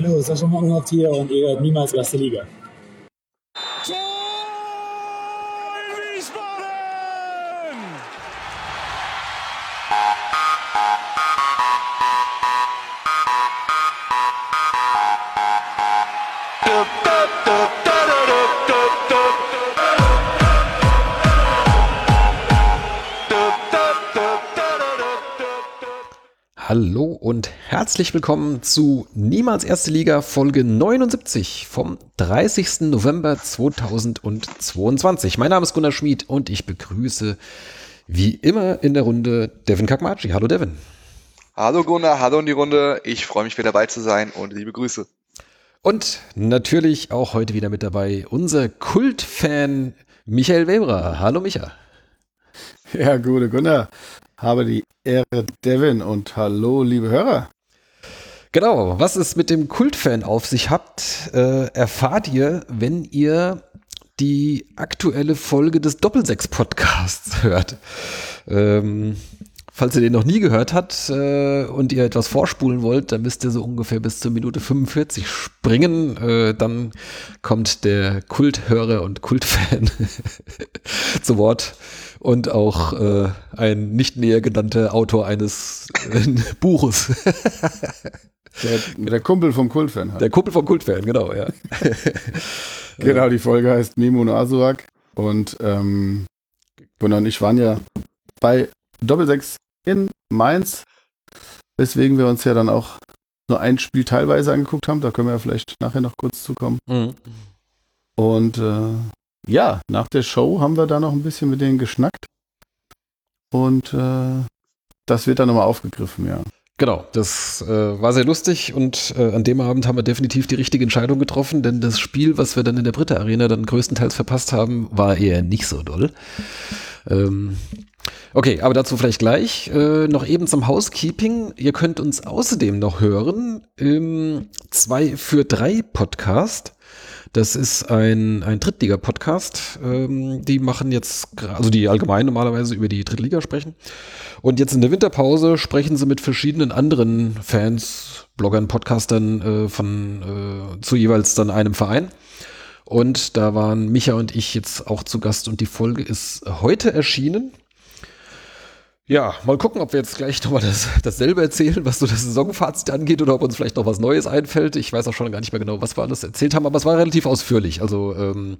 Hallo, Sascha Mockenhaupt hier und ihr hört niemals erste Liga. Hallo und herzlich willkommen zu Niemals Erste Liga Folge 79 vom 30. November 2022. Mein Name ist Gunnar Schmid und ich begrüße wie immer in der Runde Devin Kakmachi. Hallo Devin. Hallo Gunnar, hallo in die Runde. Ich freue mich wieder dabei zu sein und liebe Grüße. Und natürlich auch heute wieder mit dabei unser Kultfan Michael Weber. Hallo Micha. Ja, gute Gunnar. Habe die Ehre, Devin, und hallo, liebe Hörer. Genau, was es mit dem Kultfan auf sich habt, äh, erfahrt ihr, wenn ihr die aktuelle Folge des Doppelsechs-Podcasts hört. Ähm, falls ihr den noch nie gehört habt äh, und ihr etwas vorspulen wollt, dann müsst ihr so ungefähr bis zur Minute 45 springen. Äh, dann kommt der Kulthörer und Kultfan zu Wort und auch äh, ein nicht näher genannter Autor eines äh, Buches. Der, der, Kumpel vom Kultfan. Halt. Der Kumpel vom Kultfan, genau, ja. genau, die Folge heißt Mimun Asurak und ähm, Gunnar und ich waren ja bei Doppelsechs in Mainz, weswegen wir uns ja dann auch nur ein Spiel teilweise angeguckt haben. Da können wir ja vielleicht nachher noch kurz zukommen. Mhm. Und äh, ja, nach der Show haben wir da noch ein bisschen mit denen geschnackt. Und äh, das wird dann nochmal aufgegriffen, ja. Genau, das äh, war sehr lustig und äh, an dem Abend haben wir definitiv die richtige Entscheidung getroffen, denn das Spiel, was wir dann in der Britta Arena dann größtenteils verpasst haben, war eher nicht so doll. Ähm, okay, aber dazu vielleicht gleich. Äh, noch eben zum Housekeeping. Ihr könnt uns außerdem noch hören im 2 für 3 Podcast. Das ist ein, ein Drittliga-Podcast. Ähm, die machen jetzt, also die allgemein normalerweise über die Drittliga sprechen. Und jetzt in der Winterpause sprechen sie mit verschiedenen anderen Fans, Bloggern, Podcastern äh, von äh, zu jeweils dann einem Verein. Und da waren Micha und ich jetzt auch zu Gast und die Folge ist heute erschienen. Ja, mal gucken, ob wir jetzt gleich nochmal das, dasselbe erzählen, was so das Saisonfazit angeht oder ob uns vielleicht noch was Neues einfällt. Ich weiß auch schon gar nicht mehr genau, was wir alles erzählt haben, aber es war relativ ausführlich. Also ähm,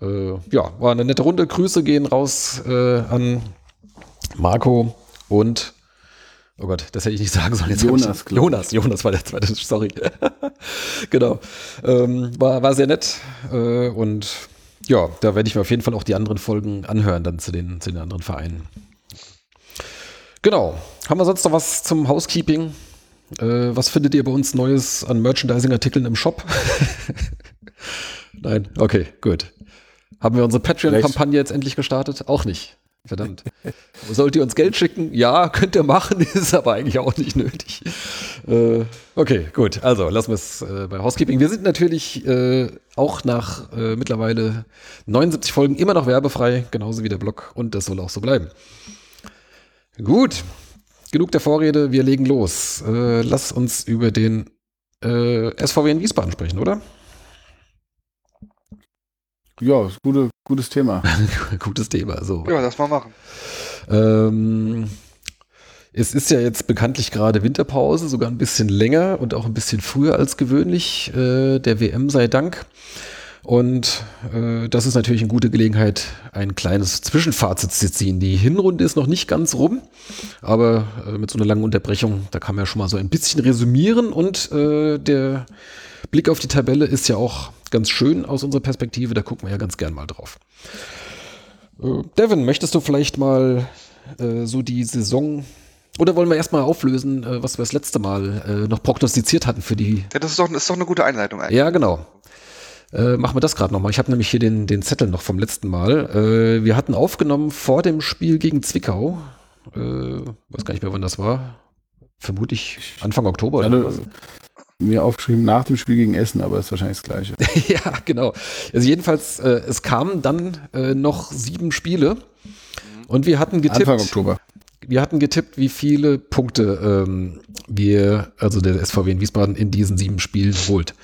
äh, ja, war eine nette Runde. Grüße gehen raus äh, an Marco und Oh Gott, das hätte ich nicht sagen sollen. Jetzt Jonas, ich, Jonas, Jonas war der zweite, sorry. genau. Ähm, war, war sehr nett. Äh, und ja, da werde ich mir auf jeden Fall auch die anderen Folgen anhören, dann zu den, zu den anderen Vereinen. Genau. Haben wir sonst noch was zum Housekeeping? Äh, was findet ihr bei uns Neues an Merchandising-Artikeln im Shop? Nein? Okay, gut. Haben wir unsere Patreon-Kampagne jetzt endlich gestartet? Auch nicht. Verdammt. Sollt ihr uns Geld schicken? Ja, könnt ihr machen, ist aber eigentlich auch nicht nötig. Äh, okay, gut. Also lassen wir es äh, bei Housekeeping. Wir sind natürlich äh, auch nach äh, mittlerweile 79 Folgen immer noch werbefrei, genauso wie der Blog und das soll auch so bleiben. Gut, genug der Vorrede, wir legen los. Äh, lass uns über den äh, SVW in Wiesbaden sprechen, oder? Ja, gute, gutes Thema. gutes Thema, so. Ja, das mal machen. Ähm, es ist ja jetzt bekanntlich gerade Winterpause, sogar ein bisschen länger und auch ein bisschen früher als gewöhnlich. Äh, der WM sei Dank. Und äh, das ist natürlich eine gute Gelegenheit, ein kleines Zwischenfazit zu ziehen. Die Hinrunde ist noch nicht ganz rum, aber äh, mit so einer langen Unterbrechung, da kann man ja schon mal so ein bisschen resümieren. Und äh, der Blick auf die Tabelle ist ja auch ganz schön aus unserer Perspektive, da gucken wir ja ganz gern mal drauf. Äh, Devin, möchtest du vielleicht mal äh, so die Saison oder wollen wir erstmal auflösen, äh, was wir das letzte Mal noch prognostiziert hatten für die. Ja, das ist doch, ist doch eine gute Einleitung eigentlich. Ja, genau. Äh, machen wir das gerade nochmal. Ich habe nämlich hier den, den Zettel noch vom letzten Mal. Äh, wir hatten aufgenommen vor dem Spiel gegen Zwickau. Äh, weiß gar nicht mehr, wann das war. Vermutlich Anfang Oktober. Oder was. Mir aufgeschrieben nach dem Spiel gegen Essen, aber ist wahrscheinlich das Gleiche. ja, genau. Also jedenfalls, äh, es kamen dann äh, noch sieben Spiele und wir hatten getippt. Anfang Oktober. wir hatten getippt, wie viele Punkte ähm, wir, also der SVW in Wiesbaden, in diesen sieben Spielen holt.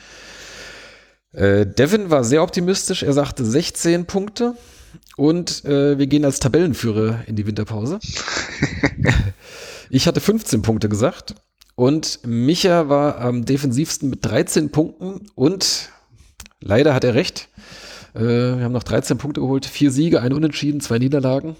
Äh, Devin war sehr optimistisch. Er sagte 16 Punkte. Und äh, wir gehen als Tabellenführer in die Winterpause. ich hatte 15 Punkte gesagt. Und Micha war am defensivsten mit 13 Punkten. Und leider hat er recht. Äh, wir haben noch 13 Punkte geholt. Vier Siege, ein Unentschieden, zwei Niederlagen.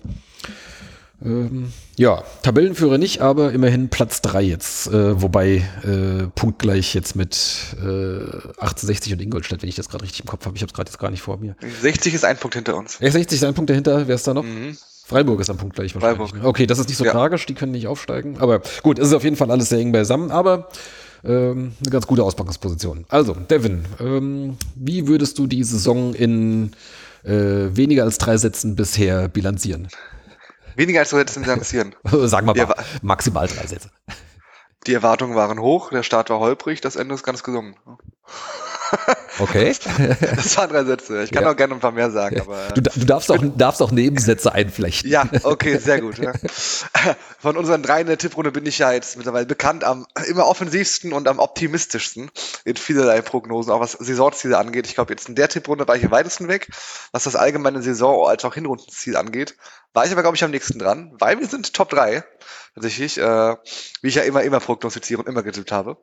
Ähm, ja, Tabellenführer nicht, aber immerhin Platz 3 jetzt, äh, wobei äh, punktgleich jetzt mit äh, 1860 und Ingolstadt, wenn ich das gerade richtig im Kopf habe. Ich habe es gerade jetzt gar nicht vor mir. 60 ist ein Punkt hinter uns. 60 ist ein Punkt dahinter, wer ist da noch? Mhm. Freiburg ist am Punkt gleich wahrscheinlich. Freiburg. Okay, das ist nicht so ja. tragisch, die können nicht aufsteigen. Aber gut, es ist auf jeden Fall alles sehr eng beisammen, aber ähm, eine ganz gute Auspackungsposition. Also, Devin, ähm, wie würdest du die Saison in äh, weniger als drei Sätzen bisher bilanzieren? Weniger als drei Sätze bilanzieren. Sagen wir mal, maximal drei Sätze. Die Erwartungen waren hoch, der Start war holprig, das Ende ist ganz gesungen. Okay. Das waren drei Sätze. Ich kann ja. auch gerne ein paar mehr sagen. Aber, du, du, darfst, auch, darfst auch Nebensätze einflechten. Ja, okay, sehr gut. Ja. Von unseren drei in der Tipprunde bin ich ja jetzt mittlerweile bekannt am immer offensivsten und am optimistischsten in vielerlei Prognosen, auch was Saisonziele angeht. Ich glaube, jetzt in der Tipprunde war ich am weitesten weg, was das allgemeine Saison- als auch Hinrundenziel angeht. War ich aber, glaube ich, am nächsten dran, weil wir sind Top 3 tatsächlich, äh, wie ich ja immer, immer prognostiziere und immer getippt habe.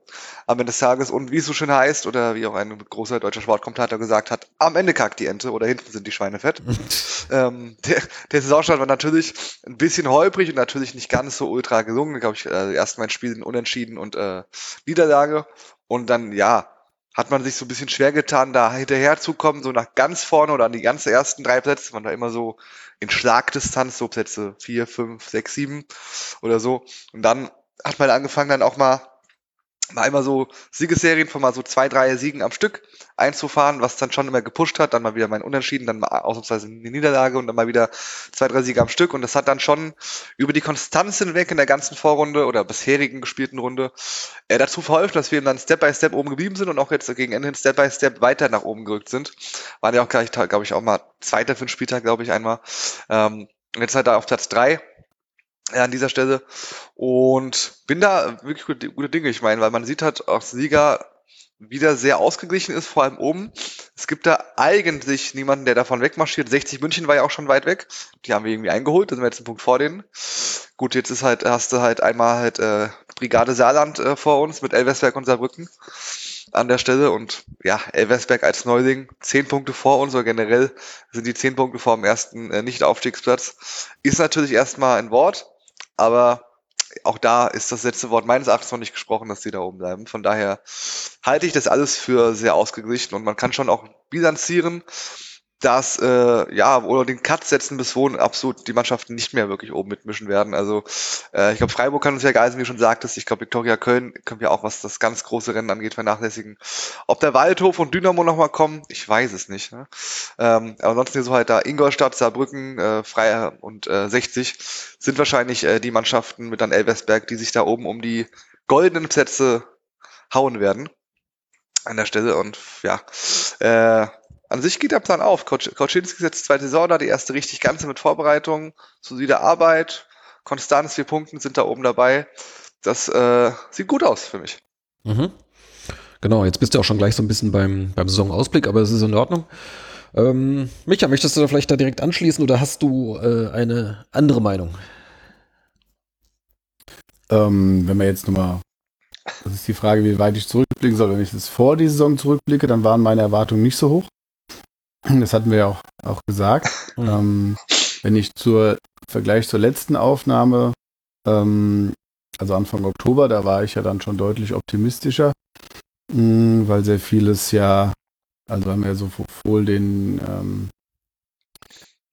Am Ende des Tages und wie es so schön heißt, oder wie auch ein großer deutscher Sportkommentator gesagt hat, am Ende kackt die Ente oder hinten sind die Schweine fett. ähm, der, der Saisonstart war natürlich ein bisschen holprig und natürlich nicht ganz so ultra gelungen. Glaube ich, äh, erst mein Spiel unentschieden und äh, Niederlage. Und dann, ja, hat man sich so ein bisschen schwer getan, da hinterher zu kommen, so nach ganz vorne oder an die ganz ersten drei Plätze. Man da immer so in Schlagdistanz, so Plätze vier, fünf, sechs, sieben oder so. Und dann hat man angefangen, dann auch mal mal immer so Siegesserien von mal so zwei, drei Siegen am Stück einzufahren, was dann schon immer gepusht hat, dann mal wieder mein Unentschieden, dann mal ausnahmsweise eine Niederlage und dann mal wieder zwei, drei Siege am Stück und das hat dann schon über die Konstanz hinweg in der ganzen Vorrunde oder bisherigen gespielten Runde äh, dazu verholfen, dass wir dann Step by Step oben geblieben sind und auch jetzt gegen Ende hin Step by Step weiter nach oben gerückt sind. Waren ja auch gleich, glaube ich, auch mal Zweiter für den Spieltag, glaube ich, einmal. Ähm, jetzt halt da auf Platz drei ja, an dieser Stelle. Und bin da wirklich gute, gute Dinge. Ich meine, weil man sieht halt auch Sieger wieder sehr ausgeglichen ist, vor allem oben. Es gibt da eigentlich niemanden, der davon wegmarschiert. 60 München war ja auch schon weit weg. Die haben wir irgendwie eingeholt, da sind wir jetzt einen Punkt vor denen. Gut, jetzt ist halt, hast du halt einmal halt äh, Brigade Saarland äh, vor uns mit Elversberg und Saarbrücken an der Stelle. Und ja, Elversberg als Neuling, zehn Punkte vor uns, oder generell sind die zehn Punkte vor dem ersten äh, Nicht-Aufstiegsplatz. Ist natürlich erstmal ein Wort, aber auch da ist das letzte Wort meines Erachtens noch nicht gesprochen, dass sie da oben bleiben. Von daher halte ich das alles für sehr ausgeglichen und man kann schon auch bilanzieren, dass äh, ja oder den Cut setzen, bis wohin absolut die Mannschaften nicht mehr wirklich oben mitmischen werden. Also äh, ich glaube, Freiburg kann uns ja geisen, wie du schon sagtest. Ich glaube, Viktoria Köln können wir auch, was das ganz große Rennen angeht, vernachlässigen. Ob der Waldhof und Dynamo nochmal kommen, ich weiß es nicht. Ne? Ähm, aber ansonsten so halt da Ingolstadt, Saarbrücken, äh, Freier und äh, 60 sind wahrscheinlich äh, die Mannschaften mit dann Elversberg, die sich da oben um die goldenen Plätze hauen werden an der Stelle und ja, äh, an sich geht der Plan auf. Kauczynski setzt zweite Saison da, die erste richtig ganze mit Vorbereitung, solide Arbeit, Konstanz, vier Punkten sind da oben dabei. Das äh, sieht gut aus für mich. Mhm. Genau, jetzt bist du auch schon gleich so ein bisschen beim, beim Saisonausblick, aber es ist in Ordnung. Ähm, Micha, möchtest du da vielleicht da direkt anschließen oder hast du äh, eine andere Meinung? Ähm, wenn wir jetzt nochmal, das ist die Frage, wie weit ich zurückblicken soll. Wenn ich jetzt vor die Saison zurückblicke, dann waren meine Erwartungen nicht so hoch. Das hatten wir ja auch, auch gesagt. Mhm. Ähm, wenn ich zur Vergleich zur letzten Aufnahme, ähm, also Anfang Oktober, da war ich ja dann schon deutlich optimistischer, mh, mm, weil sehr vieles ja, also haben wir ja so wohl den ähm,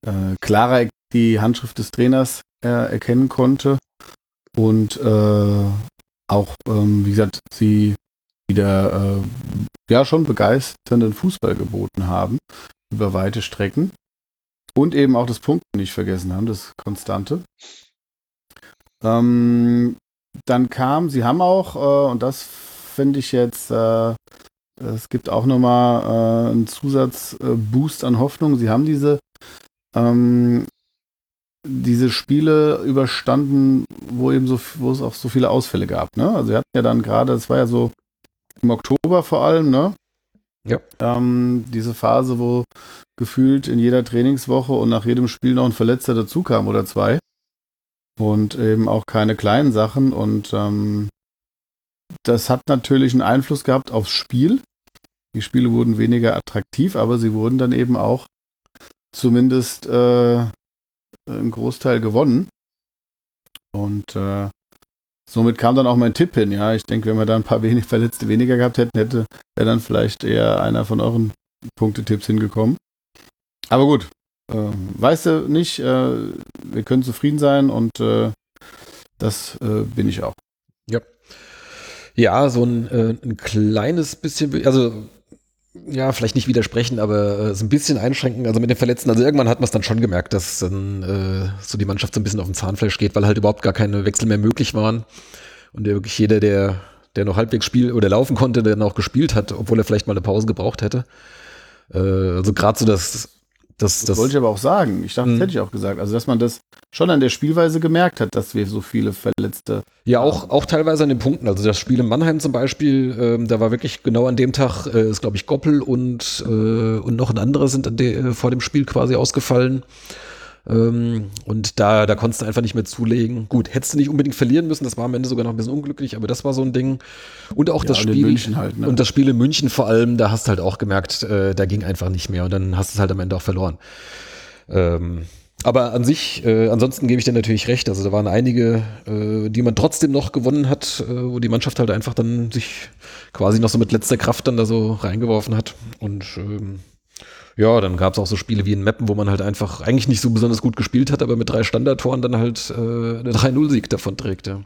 äh, klarer die Handschrift des Trainers äh, erkennen konnte und äh, auch, ähm, wie gesagt, sie wieder äh, ja schon begeisternden Fußball geboten haben über weite Strecken. Und eben auch das Punkt nicht vergessen haben, das Konstante. Ähm, dann kam, sie haben auch, äh, und das finde ich jetzt, äh, es gibt auch nochmal äh, einen Zusatzboost an Hoffnung. Sie haben diese ähm, diese Spiele überstanden, wo eben so, wo es auch so viele Ausfälle gab. Ne? Also wir hatten ja dann gerade, das war ja so im Oktober vor allem, ne? Ja. Ähm, diese Phase, wo gefühlt in jeder Trainingswoche und nach jedem Spiel noch ein Verletzter dazu kam oder zwei. Und eben auch keine kleinen Sachen. Und ähm, das hat natürlich einen Einfluss gehabt aufs Spiel. Die Spiele wurden weniger attraktiv, aber sie wurden dann eben auch zumindest äh, einen Großteil gewonnen. Und äh, somit kam dann auch mein Tipp hin. Ja, ich denke, wenn wir da ein paar wenig Verletzte weniger gehabt hätten, hätte wäre dann vielleicht eher einer von euren Punktetipps hingekommen. Aber gut, äh, weißt du nicht, äh, wir können zufrieden sein und äh, das äh, bin ich auch. Ja. Ja, so ein, äh, ein kleines bisschen, also ja, vielleicht nicht widersprechen, aber äh, so ein bisschen einschränken. Also mit den Verletzten, also irgendwann hat man es dann schon gemerkt, dass dann äh, so die Mannschaft so ein bisschen auf den Zahnfleisch geht, weil halt überhaupt gar keine Wechsel mehr möglich waren. Und der, wirklich jeder, der, der noch halbwegs spielen oder laufen konnte, der dann auch gespielt hat, obwohl er vielleicht mal eine Pause gebraucht hätte. Äh, also gerade so das das, Das, das, wollte ich aber auch sagen. Ich dachte, das Mhm. hätte ich auch gesagt. Also, dass man das schon an der Spielweise gemerkt hat, dass wir so viele Verletzte. Ja, auch, auch teilweise an den Punkten. Also das Spiel in Mannheim zum Beispiel, ähm, da war wirklich genau an dem Tag, äh, ist glaube ich Goppel und, äh, und noch ein anderer sind de, äh, vor dem Spiel quasi ausgefallen. Ähm, und da, da konntest du einfach nicht mehr zulegen. Gut, hättest du nicht unbedingt verlieren müssen, das war am Ende sogar noch ein bisschen unglücklich, aber das war so ein Ding. Und auch das und in Spiel. Halt, ne? Und das Spiel in München vor allem, da hast du halt auch gemerkt, äh, da ging einfach nicht mehr und dann hast du es halt am Ende auch verloren. Ähm, aber an sich, äh, ansonsten gebe ich dir natürlich recht. Also da waren einige, äh, die man trotzdem noch gewonnen hat, äh, wo die Mannschaft halt einfach dann sich quasi noch so mit letzter Kraft dann da so reingeworfen hat. Und ähm, ja, dann gab es auch so Spiele wie in Meppen, wo man halt einfach eigentlich nicht so besonders gut gespielt hat, aber mit drei Standardtoren dann halt äh, eine 3-0-Sieg davon trägt. Ja.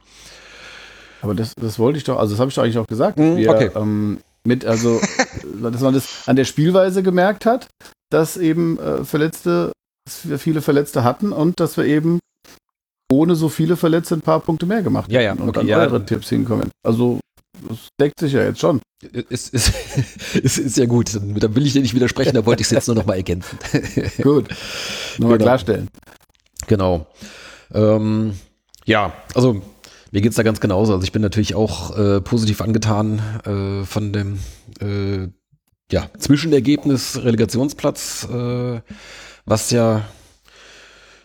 Aber das, das wollte ich doch, also das habe ich doch eigentlich auch gesagt. Mhm, wir, okay. ähm, mit, also, dass man das an der Spielweise gemerkt hat, dass eben äh, Verletzte, dass wir viele Verletzte hatten und dass wir eben ohne so viele Verletzte ein paar Punkte mehr gemacht Ja, ja, hätten und okay, an ja. eure Tipps hinkommen. Also, das deckt sich ja jetzt schon. Ist, ist, ist, ist ja gut. Dann, dann will ich dir nicht widersprechen, da wollte ich es jetzt nur noch mal ergänzen. Gut. Nochmal Genau. klarstellen. Genau. Ähm, ja, also mir geht's da ganz genauso. Also ich bin natürlich auch äh, positiv angetan äh, von dem äh, ja, Zwischenergebnis Relegationsplatz, äh, was ja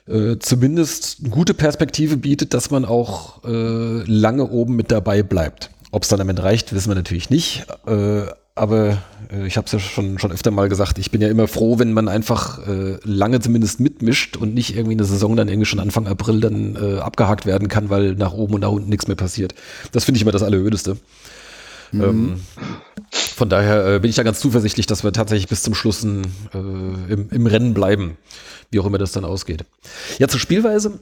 äh, zumindest eine gute Perspektive bietet, dass man auch äh, lange oben mit dabei bleibt. Ob es dann am Ende reicht, wissen wir natürlich nicht. Äh, aber äh, ich habe es ja schon, schon öfter mal gesagt, ich bin ja immer froh, wenn man einfach äh, lange zumindest mitmischt und nicht irgendwie eine Saison dann irgendwie schon Anfang April dann äh, abgehakt werden kann, weil nach oben und nach unten nichts mehr passiert. Das finde ich immer das Allerödeste. Ähm, von daher äh, bin ich da ganz zuversichtlich, dass wir tatsächlich bis zum Schluss ein, äh, im, im Rennen bleiben, wie auch immer das dann ausgeht. Ja, zur Spielweise.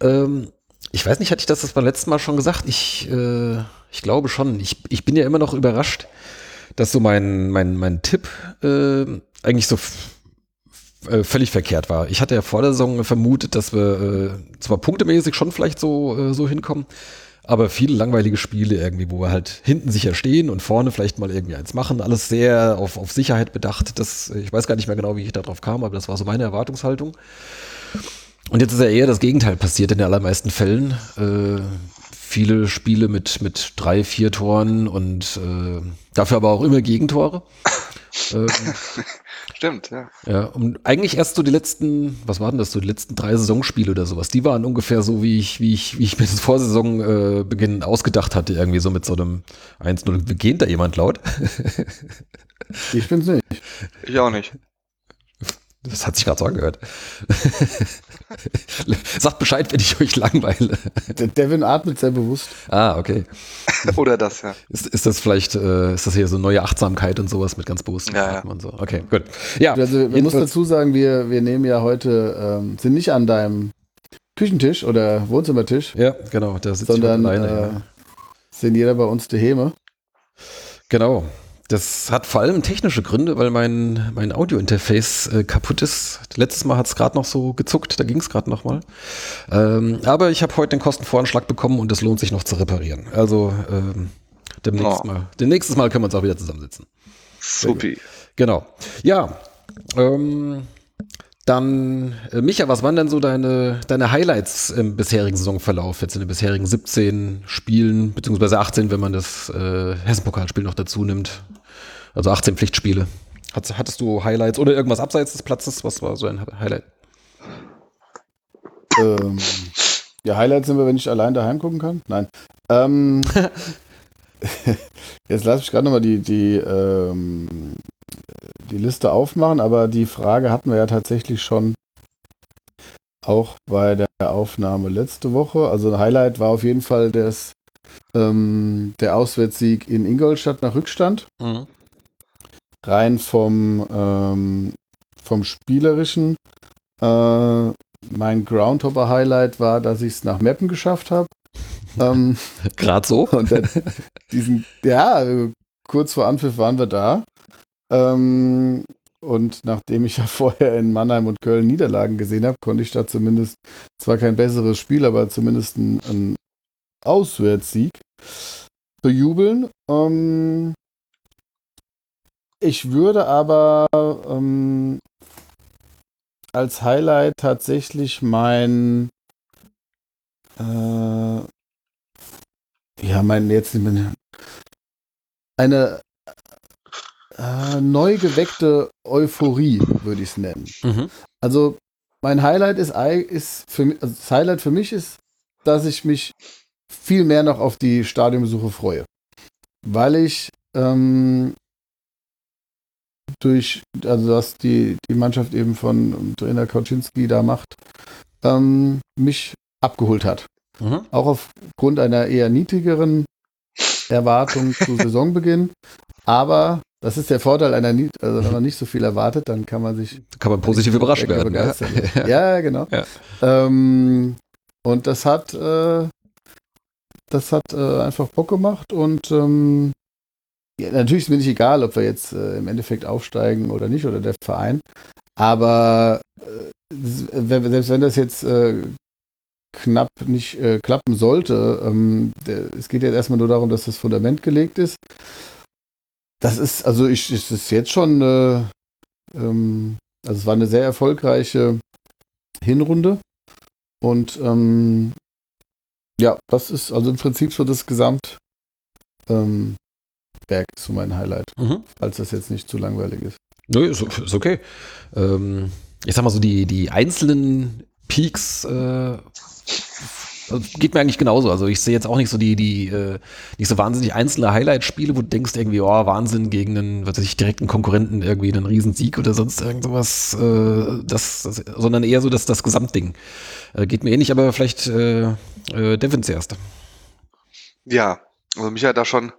Ähm, ich weiß nicht, hatte ich das das beim letzten Mal schon gesagt? Ich, äh, ich glaube schon. Ich, ich bin ja immer noch überrascht, dass so mein, mein, mein Tipp äh, eigentlich so äh, völlig verkehrt war. Ich hatte ja vor der Saison vermutet, dass wir äh, zwar punktemäßig schon vielleicht so, äh, so hinkommen, aber viele langweilige Spiele irgendwie, wo wir halt hinten sicher stehen und vorne vielleicht mal irgendwie eins machen. Alles sehr auf, auf Sicherheit bedacht. Das, ich weiß gar nicht mehr genau, wie ich da drauf kam, aber das war so meine Erwartungshaltung. Und jetzt ist ja eher das Gegenteil passiert in den allermeisten Fällen. Äh, viele Spiele mit, mit drei, vier Toren und äh, dafür aber auch immer Gegentore. ähm, Stimmt, ja. ja, und eigentlich erst so die letzten, was waren das, so die letzten drei Saisonspiele oder sowas, die waren ungefähr so, wie ich, wie ich, wie ich mir das vor Saisonbeginn äh, Beginn ausgedacht hatte, irgendwie so mit so einem 1-0. Geht da jemand laut? Ich bin's nicht. Ich auch nicht. Das hat sich gerade so angehört. Sagt Bescheid, wenn ich euch langweile. Der Devin atmet sehr bewusst. Ah, okay. Oder das, ja. Ist, ist das vielleicht, äh, ist das hier so neue Achtsamkeit und sowas mit ganz bewussten Ja, ja. Atmen und so? Okay, gut. Ja, Also, man muss dazu sagen, wir, wir nehmen ja heute, ähm, sind nicht an deinem Küchentisch oder Wohnzimmertisch, ja, genau, da sitzt sondern jemand alleine. äh, sind jeder bei uns daheim. Genau. Das hat vor allem technische Gründe, weil mein, mein Audio-Interface äh, kaputt ist. Letztes Mal hat es gerade noch so gezuckt, da ging es gerade noch mal. Ähm, aber ich habe heute den Kostenvoranschlag bekommen und es lohnt sich noch zu reparieren. Also ähm, demnächst, Oh. mal, demnächstes Mal können wir uns auch wieder zusammensitzen. Supi. Genau. Ja. Ähm, dann, äh, Micha, was waren denn so deine, deine Highlights im bisherigen Saisonverlauf, jetzt in den bisherigen 17 Spielen, beziehungsweise 18, wenn man das äh, Hessen-Pokalspiel noch dazu nimmt? Also 18 Pflichtspiele. Hattest, hattest du Highlights oder irgendwas abseits des Platzes? Was war so ein Highlight? Ähm, ja, Highlights sind wir, wenn ich allein daheim gucken kann. Nein. Ähm, jetzt lasse ich gerade nochmal die, die, ähm, die Liste aufmachen, aber die Frage hatten wir ja tatsächlich schon auch bei der Aufnahme letzte Woche. Also ein Highlight war auf jeden Fall das, ähm, der Auswärtssieg in Ingolstadt nach Rückstand. Mhm. Rein vom, ähm, vom Spielerischen. Äh, mein Groundhopper-Highlight war, dass ich es nach Mappen geschafft habe. ähm, Gerade so. Und dann diesen, ja, kurz vor Anpfiff waren wir da. Ähm, und nachdem ich ja vorher in Mannheim und Köln Niederlagen gesehen habe, konnte ich da zumindest zwar kein besseres Spiel, aber zumindest einen Auswärtssieg bejubeln. Ähm, ich würde aber ähm, als Highlight tatsächlich mein äh, ja, mein jetzt eine äh, neu geweckte Euphorie, würde ich es nennen. Mhm. Also mein Highlight ist, ist für mich, also das Highlight für mich ist, dass ich mich viel mehr noch auf die Stadionbesuche freue. Weil ich ähm, durch, also was die, die Mannschaft eben von Trainer Kauczynski da macht, ähm, mich abgeholt hat. Mhm. Auch aufgrund einer eher niedrigeren Erwartung zu Saisonbeginn. Aber das ist der Vorteil einer, also wenn man nicht so viel erwartet, dann kann man sich. Kann man positiv überrascht werden. Ja, ja genau. Ja. Ähm, und das hat, äh, das hat äh, einfach Bock gemacht und ähm, ja, natürlich ist mir nicht egal, ob wir jetzt äh, im Endeffekt aufsteigen oder nicht oder der Verein. Aber äh, selbst wenn das jetzt äh, knapp nicht äh, klappen sollte, ähm, der, es geht jetzt erstmal nur darum, dass das Fundament gelegt ist. Das ist, also ich, es ist jetzt schon, äh, ähm, also es war eine sehr erfolgreiche Hinrunde. Und ähm, ja, das ist also im Prinzip so das Gesamtwerk ähm, so mein Highlight, mhm. falls das jetzt nicht zu langweilig ist. Nö, ist, ist okay. Ähm, ich sag mal so, die, die einzelnen Peaks äh, also geht mir eigentlich genauso. Also ich sehe jetzt auch nicht so die, die, äh, nicht so wahnsinnig einzelne Highlight-Spiele, wo du denkst irgendwie, oh, Wahnsinn gegen einen, was weiß ich, direkten Konkurrenten irgendwie einen Riesensieg oder sonst irgend sowas, äh, das, das, sondern eher so das, das Gesamtding. Äh, geht mir ähnlich, aber vielleicht äh, äh, Devin zuerst. Ja, also mich hat da schon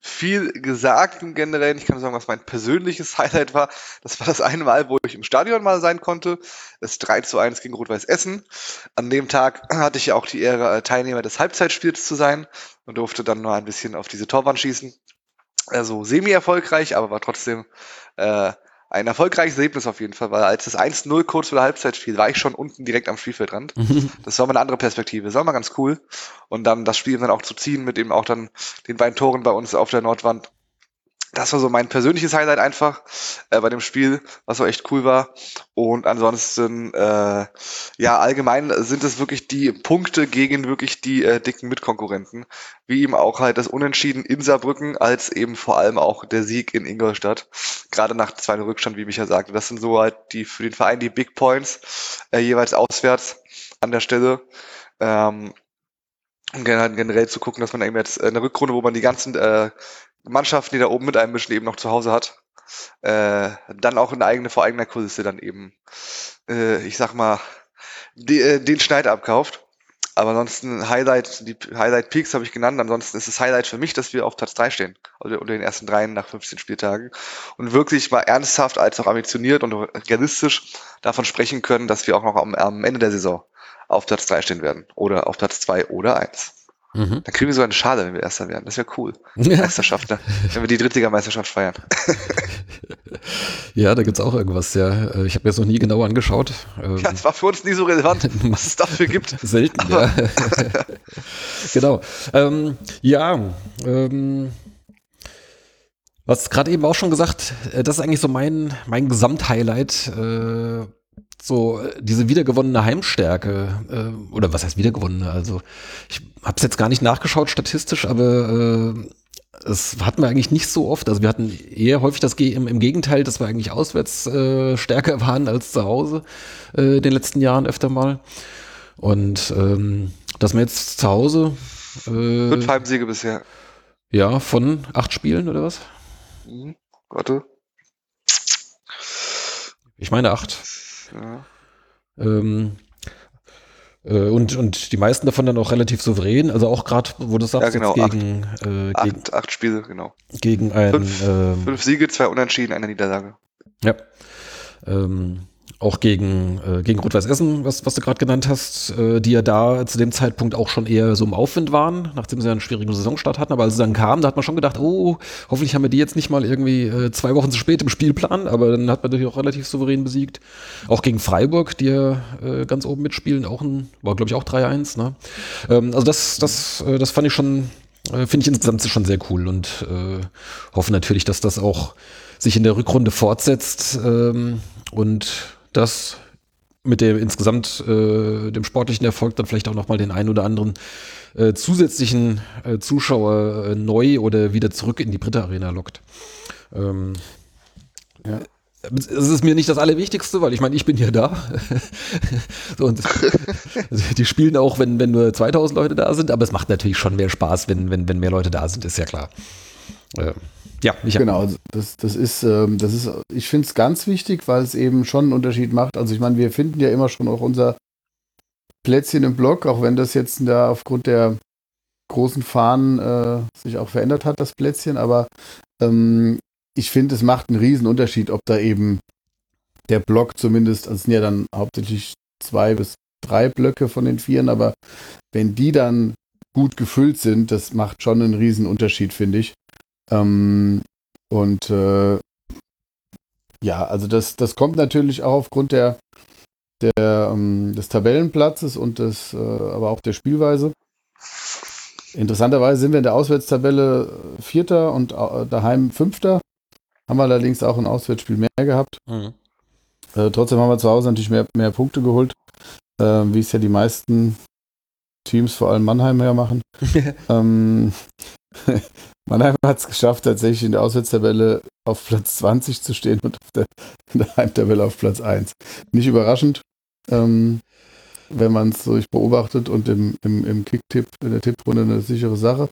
viel gesagt im Generellen. Ich kann sagen, was mein persönliches Highlight war. Das war das eine Mal, wo ich im Stadion mal sein konnte. Das 3 zu 1 gegen Rot-Weiß Essen. An dem Tag hatte ich ja auch die Ehre, äh, Teilnehmer des Halbzeitspiels zu sein und durfte dann nur ein bisschen auf diese Torwand schießen. Also semi-erfolgreich, aber war trotzdem äh, ein erfolgreiches Erlebnis auf jeden Fall, weil als das 1-0 kurz vor der Halbzeit fiel, war ich schon unten direkt am Spielfeldrand. Das war mal eine andere Perspektive. Das war mal ganz cool. Und dann das Spiel dann auch zu ziehen, mit eben auch dann den beiden Toren bei uns auf der Nordwand das war so mein persönliches Highlight einfach äh, bei dem Spiel, was so echt cool war. Und ansonsten, äh, ja, allgemein sind es wirklich die Punkte gegen wirklich die äh, dicken Mitkonkurrenten. Wie eben auch halt das Unentschieden in Saarbrücken, als eben vor allem auch der Sieg in Ingolstadt. Gerade nach zwei Rückstand, wie Micha sagte. Das sind so halt die für den Verein die Big Points, äh, jeweils auswärts an der Stelle. Ähm, um generell zu gucken, dass man eben jetzt eine Rückrunde, wo man die ganzen äh, Mannschaften, die da oben mit einmischen, eben noch zu Hause hat. Äh, dann auch eine eigene, vor eigener Kulisse dann eben, äh, ich sag mal, die, äh, den Schneid abkauft. Aber ansonsten Highlight, die Highlight Peaks habe ich genannt. Ansonsten ist das Highlight für mich, dass wir auf Platz 3 stehen. Also unter den ersten dreien nach 15 Spieltagen. Und wirklich mal ernsthaft als auch ambitioniert und realistisch davon sprechen können, dass wir auch noch am, am Ende der Saison auf Platz 3 stehen werden. Oder auf Platz 2 oder 1. Mhm. Dann kriegen wir so eine Schale, wenn wir Erster werden. Das wäre cool. Meisterschaft, ne? wenn wir die Drittliga-Meisterschaft feiern. ja, da gibt's auch irgendwas, ja. Äh, ich habe mir das noch nie genau angeschaut. Ähm, ja, es war für uns nie so relevant, was es dafür gibt. Selten, Aber ja. genau. Ähm, ja, ähm, was gerade eben auch schon gesagt, äh, das ist eigentlich so mein, mein Gesamthighlight. Äh, so äh, diese wiedergewonnene Heimstärke, äh, oder was heißt wiedergewonnene? Also ich habe es jetzt gar nicht nachgeschaut statistisch, aber äh, es hatten wir eigentlich nicht so oft. Also wir hatten eher häufig das Ge im, im Gegenteil, dass wir eigentlich auswärts äh, stärker waren als zu Hause äh, in den letzten Jahren öfter mal. Und ähm, dass wir jetzt zu Hause äh, fünf Heimsiege bisher. Ja, von acht Spielen oder was? Mhm. Warte. Ich meine acht. Ja. Ähm, äh, und, und die meisten davon dann auch relativ souverän, also auch gerade, wo du sagst, ja, genau, gegen, acht, äh, gegen acht, acht, Spiele, genau. Gegen ein fünf, ähm, fünf Siege, zwei Unentschieden, eine Niederlage. Ja. Ähm, auch gegen, äh, gegen Rot-Weiß Essen, was, was du gerade genannt hast, äh, die ja da zu dem Zeitpunkt auch schon eher so im Aufwind waren, nachdem sie einen schwierigen Saisonstart hatten. Aber als sie dann kamen, da hat man schon gedacht, oh, hoffentlich haben wir die jetzt nicht mal irgendwie äh, zwei Wochen zu spät im Spielplan. Aber dann hat man natürlich auch relativ souverän besiegt. Auch gegen Freiburg, die ja äh, ganz oben mitspielen, auch ein, war glaube ich auch 3-1. Ne? Ähm, also das, das, äh, das fand ich schon, äh, finde ich insgesamt schon sehr cool und äh, hoffe natürlich, dass das auch sich in der Rückrunde fortsetzt ähm, und dass mit dem insgesamt äh, dem sportlichen Erfolg dann vielleicht auch nochmal den einen oder anderen äh, zusätzlichen äh, Zuschauer äh, neu oder wieder zurück in die Britta Arena lockt. Ähm, ja. Es ist mir nicht das Allerwichtigste, weil ich meine, ich bin ja da. so, und also die spielen auch, wenn, wenn nur 2000 Leute da sind, aber es macht natürlich schon mehr Spaß, wenn, wenn, wenn mehr Leute da sind, ist ja klar. Ähm, ja, ich genau. Also das, das ist, ähm, das ist, ich finde es ganz wichtig, weil es eben schon einen Unterschied macht. Also ich meine, wir finden ja immer schon auch unser Plätzchen im Block, auch wenn das jetzt da aufgrund der großen Fahnen äh, sich auch verändert hat, das Plätzchen. Aber ähm, ich finde, es macht einen riesen Unterschied, ob da eben der Block zumindest, also es sind ja dann hauptsächlich zwei bis drei Blöcke von den Vieren, aber wenn die dann gut gefüllt sind, das macht schon einen riesen Unterschied, finde ich. Ähm, und äh, ja, also das, das kommt natürlich auch aufgrund der, der, ähm, des Tabellenplatzes und des, äh, aber auch der Spielweise. Interessanterweise sind wir in der Auswärtstabelle Vierter und äh, daheim Fünfter. Haben wir allerdings auch ein Auswärtsspiel mehr gehabt. Mhm. Äh, trotzdem haben wir zu Hause natürlich mehr, mehr Punkte geholt, äh, wie es ja die meisten Teams, vor allem Mannheim, ja machen. ähm, Mannheim hat es geschafft, tatsächlich in der Auswärtstabelle auf Platz 20 zu stehen und auf der, in der Heimtabelle auf Platz 1. Nicht überraschend, ähm, wenn man es so beobachtet und im, im, im Kick-Tipp, in der Tipprunde eine sichere Sache.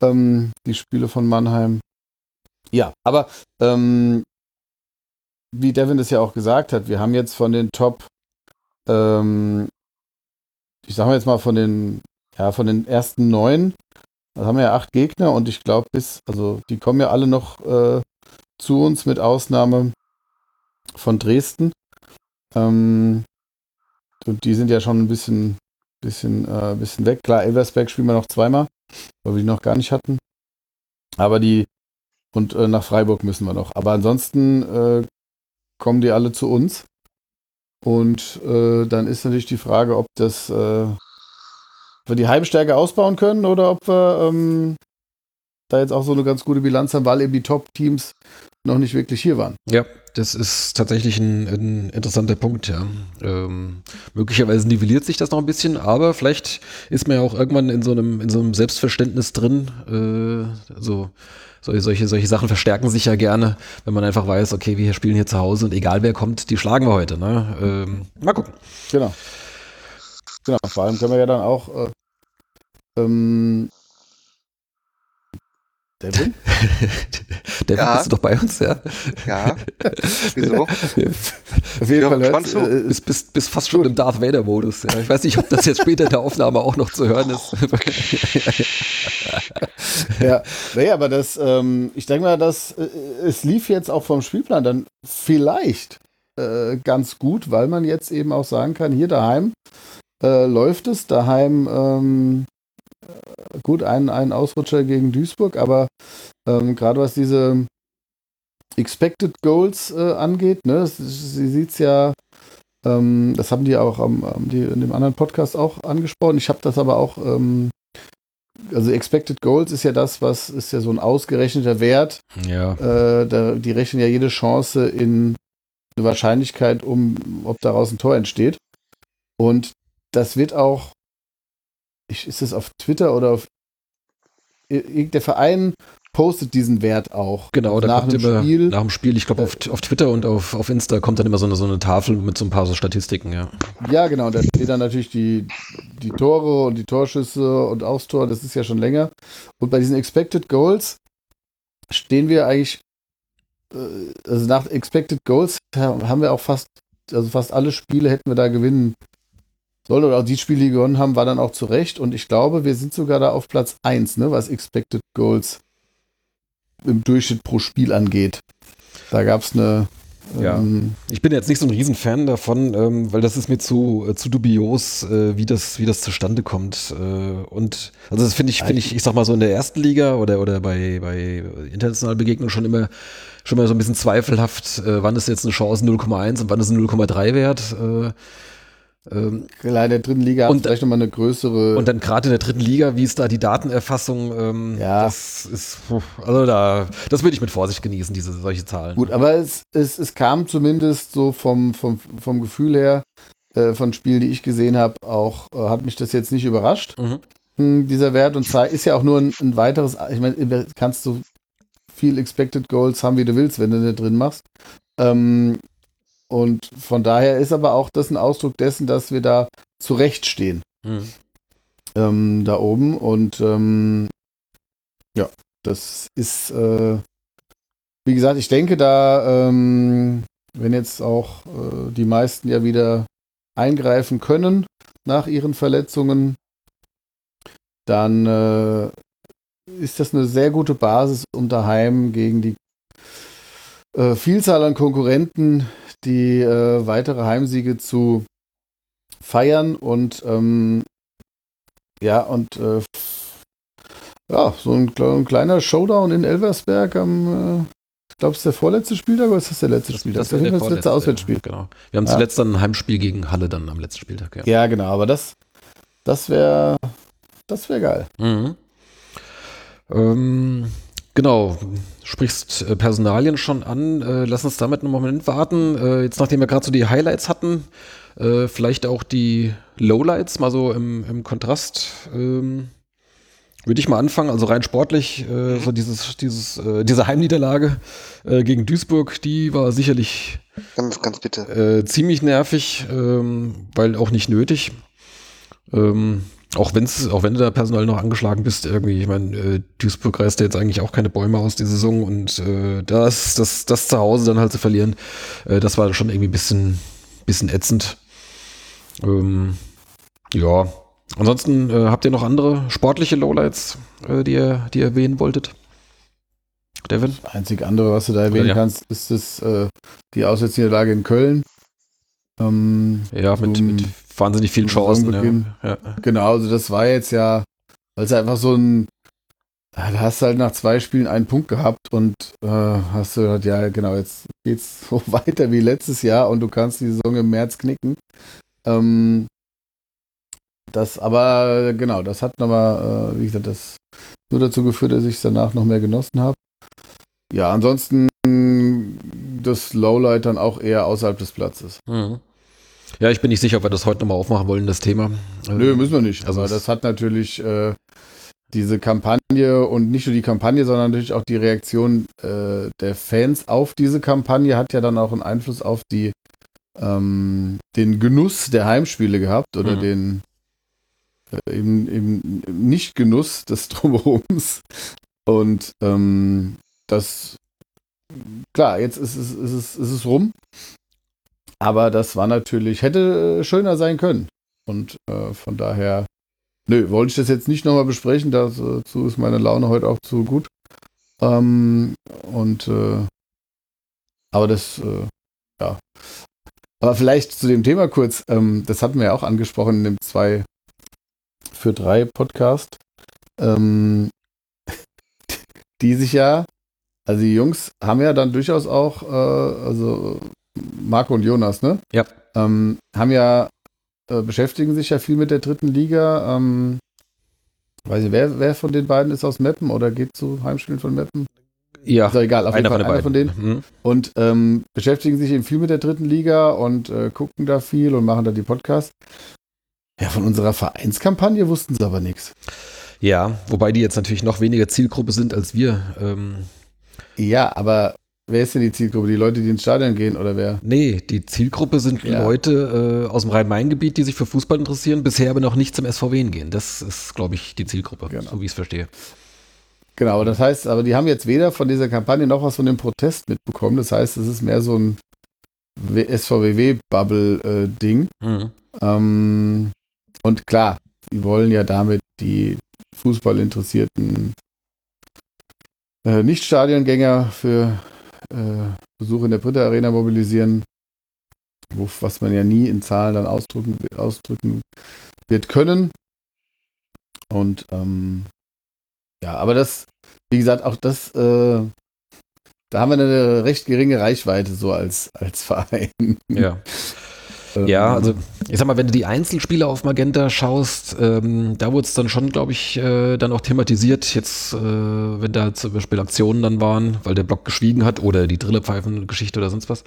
Ähm, die Spiele von Mannheim. Ja, aber ähm, wie Devin es ja auch gesagt hat, wir haben jetzt von den Top, ähm, ich sage jetzt mal von den, ja, von den ersten neun da haben wir ja acht Gegner und ich glaube, bis, also die kommen ja alle noch äh, zu uns mit Ausnahme von Dresden. Ähm, und die sind ja schon ein bisschen, bisschen, äh, bisschen weg. Klar, Elversberg spielen wir noch zweimal, weil wir die noch gar nicht hatten. Aber die, und äh, nach Freiburg müssen wir noch. Aber ansonsten äh, kommen die alle zu uns. Und äh, dann ist natürlich die Frage, ob das äh, wir die Heimstärke ausbauen können oder ob wir ähm, da jetzt auch so eine ganz gute Bilanz haben, weil eben die Top-Teams noch nicht wirklich hier waren. Ja, das ist tatsächlich ein, ein interessanter Punkt, ja. Ähm, möglicherweise nivelliert sich das noch ein bisschen, aber vielleicht ist man ja auch irgendwann in so einem, in so einem Selbstverständnis drin. Äh, also solche, solche Sachen verstärken sich ja gerne, wenn man einfach weiß, okay, wir spielen hier zu Hause und egal wer kommt, die schlagen wir heute. Ne? Ähm, mal gucken. Genau. Genau, vor allem können wir ja dann auch äh, ähm, Devin? Devin, ja. bist du doch bei uns, ja? Ja. Wieso? Auf jeden Fall hört, äh, bist, bist, bist fast schon im Darth Vader-Modus. Ja. Ich weiß nicht, ob das jetzt später in der Aufnahme auch noch zu hören ist. ja, naja, aber das, ähm, ich denke mal, dass äh, es lief jetzt auch vom Spielplan dann vielleicht äh, ganz gut, weil man jetzt eben auch sagen kann, hier daheim äh, läuft es, daheim ähm, gut, ein, ein Ausrutscher gegen Duisburg, aber ähm, gerade was diese Expected Goals äh, angeht, ne, sie sieht es ja, ähm, das haben die auch am, am die in dem anderen Podcast auch angesprochen. Ich habe das aber auch, ähm, also Expected Goals ist ja das, was ist ja so ein ausgerechneter Wert. Ja. Äh, da, die rechnen ja jede Chance in eine Wahrscheinlichkeit, um, ob daraus ein Tor entsteht. Und das wird auch, ich, ist es auf Twitter oder auf der Verein postet diesen Wert auch. Genau, da nach dem immer Spiel. nach dem Spiel, ich glaube auf, auf Twitter und auf, auf Insta kommt dann immer so eine, so eine Tafel mit so ein paar so Statistiken, ja. Ja, genau, da steht dann natürlich die, die Tore und die Torschüsse und aufs Tor, das ist ja schon länger. Und bei diesen Expected Goals stehen wir eigentlich, äh, also nach Expected Goals haben wir auch fast, also fast alle Spiele hätten wir da gewinnen sollen. Oder auch die Spiele, die gewonnen haben, war dann auch zurecht. Und ich glaube, wir sind sogar da auf Platz 1, ne, was Expected Goals im Durchschnitt pro Spiel angeht. Da gab es eine. Ja. Ähm, Ich bin jetzt nicht so ein Riesenfan davon, ähm, weil das ist mir zu, äh, zu dubios, äh, wie, das, wie das zustande kommt. Äh, und also das finde ich, finde ich, ich sag mal so in der ersten Liga oder, oder bei, bei internationalen Begegnungen schon immer schon mal so ein bisschen zweifelhaft, wann ist jetzt eine Chance 0,1 und wann ist eine 0,3 wert. Äh, ähm, Klar, in der dritten Liga hat Und- vielleicht nochmal eine größere. und dann gerade in der dritten Liga, wie ist da die Datenerfassung? Ähm, Ja. Das ist, also da, das würde ich mit Vorsicht genießen, diese solche Zahlen. Gut, aber es, es, es kam zumindest so vom, vom, vom Gefühl her, äh, von Spielen, die ich gesehen habe, auch äh, hat mich das jetzt nicht überrascht, Mhm. hm, dieser Wert. Und zwar ist ja auch nur ein, ein weiteres, ich meine, kannst du viel Expected Goals haben, wie du willst, wenn du da drin machst. Ähm, und von daher ist aber auch das ein Ausdruck dessen, dass wir da zurechtstehen Mhm. ähm, da oben. Und ähm, ja, das ist, äh, wie gesagt, ich denke, da, ähm, wenn jetzt auch äh, die meisten ja wieder eingreifen können nach ihren Verletzungen, dann äh, ist das eine sehr gute Basis, um daheim gegen die äh, Vielzahl an Konkurrenten die äh, weitere Heimsiege zu feiern und ähm, ja, und äh, ja, so ein, ein kleiner Showdown in Elversberg am, äh, ich glaube, es ist der vorletzte Spieltag oder ist das der letzte Spieltag? Das, Das, wäre das, der das letzte Auswärtsspiel. Genau. Wir haben Ja. zuletzt dann ein Heimspiel gegen Halle dann am letzten Spieltag. Ja. Ja, genau, aber das, das wäre, das wäre geil. Mhm. Ähm, genau, sprichst äh, Personalien schon an. Äh, lass uns damit einen Moment warten. Äh, jetzt, nachdem wir gerade so die Highlights hatten, vielleicht auch die Lowlights mal so im, im Kontrast. Ähm, würde ich mal anfangen, also rein sportlich, äh, so dieses, dieses, äh, diese Heimniederlage gegen Duisburg, die war sicherlich Ganz, ganz bitte. ziemlich nervig, ähm, weil auch nicht nötig. Ähm, auch, wenn's, auch wenn du da personell noch angeschlagen bist, irgendwie, ich meine, äh, Duisburg reißt ja jetzt eigentlich auch keine Bäume aus die Saison und äh, das, das, das zu Hause dann halt zu verlieren, äh, das war schon irgendwie ein bisschen, bisschen ätzend. Ähm, ja, ansonsten äh, habt ihr noch andere sportliche Lowlights, äh, die, ihr, die ihr erwähnen wolltet? Devin? Das einzige andere, was du da erwähnen Ja. kannst, ist das, äh, die Auswärtsniederlage in Köln. Ähm, Ja, mit, mit wahnsinnig vielen Chancen. Ja. Ja. Genau, also das war jetzt ja, weil es einfach so ein, da hast du halt nach zwei Spielen einen Punkt gehabt und äh, hast du gedacht, ja genau, jetzt geht's so weiter wie letztes Jahr und du kannst die Saison im März knicken. Ähm, das aber, genau, das hat nochmal, äh, wie gesagt, das nur dazu geführt, dass ich es danach noch mehr genossen habe. Ja, ansonsten das Lowlight dann auch eher außerhalb des Platzes. Mhm. Ja, ich bin nicht sicher, ob wir das heute nochmal aufmachen wollen, das Thema. Nö, müssen wir nicht. also aber das hat natürlich äh, diese Kampagne und nicht nur die Kampagne, sondern natürlich auch die Reaktion äh, der Fans auf diese Kampagne hat ja dann auch einen Einfluss auf die ähm, den Genuss der Heimspiele gehabt oder Mhm. den äh, eben, eben Nicht-Genuss des Drumherums. Und ähm, das klar, jetzt ist es, ist, es, ist es rum. Aber das war natürlich, hätte äh, schöner sein können. Und äh, von daher, nö, wollte ich das jetzt nicht nochmal besprechen. Dazu ist meine Laune heute auch zu gut. Ähm, und äh, aber das, äh, ja. Aber vielleicht zu dem Thema kurz, ähm, das hatten wir ja auch angesprochen in dem 2 für 3 Podcast. Ähm, die sich ja, also die Jungs haben ja dann durchaus auch, äh, also Marco und Jonas, ne? Ja. Ähm, haben ja, äh, beschäftigen sich ja viel mit der dritten Liga. Ähm, weiß ich, wer, wer von den beiden ist aus Meppen oder geht zu Heimspielen von Meppen? Ja, ist egal, auf jeden Fall einer von denen. Mhm. Und ähm, beschäftigen sich eben viel mit der dritten Liga und äh, gucken da viel und machen da die Podcasts. Ja, von unserer Vereinskampagne wussten sie aber nichts. Ja, wobei die jetzt natürlich noch weniger Zielgruppe sind als wir. Ähm, Ja, aber wer ist denn die Zielgruppe? Die Leute, die ins Stadion gehen oder wer? nee, die Zielgruppe sind Ja. Leute äh, aus dem Rhein-Main-Gebiet, die sich für Fußball interessieren, bisher aber noch nicht zum SVW gehen. Das ist, glaube ich, die Zielgruppe, Genau. so wie ich es verstehe. Genau, das heißt, aber die haben jetzt weder von dieser Kampagne noch was von dem Protest mitbekommen. Das heißt, es ist mehr so ein SVW-Bubble-Ding. Mhm. Ähm, und klar, sie wollen ja damit die Fußballinteressierten äh, Nicht-Stadiongänger für äh, Besuche in der Britta Arena mobilisieren, wo, was man ja nie in Zahlen dann ausdrücken, ausdrücken wird können. Und ähm, ja, aber das, wie gesagt, auch das, äh, da haben wir eine recht geringe Reichweite so als, als Verein. Ja. Ähm, Ja, also ich sag mal, wenn du die Einzelspiele auf Magenta schaust, ähm, da wurde es dann schon, glaube ich, äh, dann auch thematisiert, jetzt, äh, wenn da zum Beispiel Aktionen dann waren, weil der Block geschwiegen hat oder die Drillepfeifen-Geschichte oder sonst was.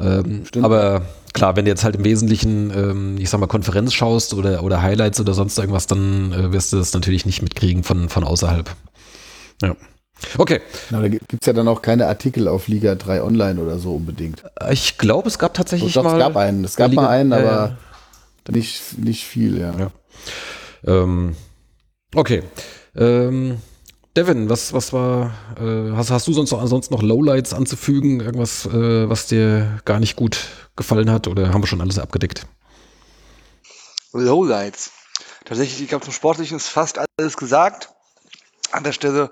Ähm, aber klar, wenn du jetzt halt im Wesentlichen, ähm, ich sag mal, Konferenz schaust oder, oder Highlights oder sonst irgendwas, dann äh, wirst du das natürlich nicht mitkriegen von, von außerhalb. Ja. Okay, Na, da gibt es ja dann auch keine Artikel auf Liga 3 Online oder so unbedingt. ich glaube, es gab tatsächlich Doch, mal. es gab einen. Es gab Liga- mal einen, ja, aber ja. Nicht, nicht viel, ja. Ja. Ähm, okay. Ähm, Devin, was, was war, äh, hast, hast du sonst noch, ansonsten noch Lowlights anzufügen? Irgendwas, äh, was dir gar nicht gut gefallen hat oder haben wir schon alles abgedeckt? Lowlights. Tatsächlich, ich glaube, zum Sportlichen ist fast alles gesagt. An der Stelle,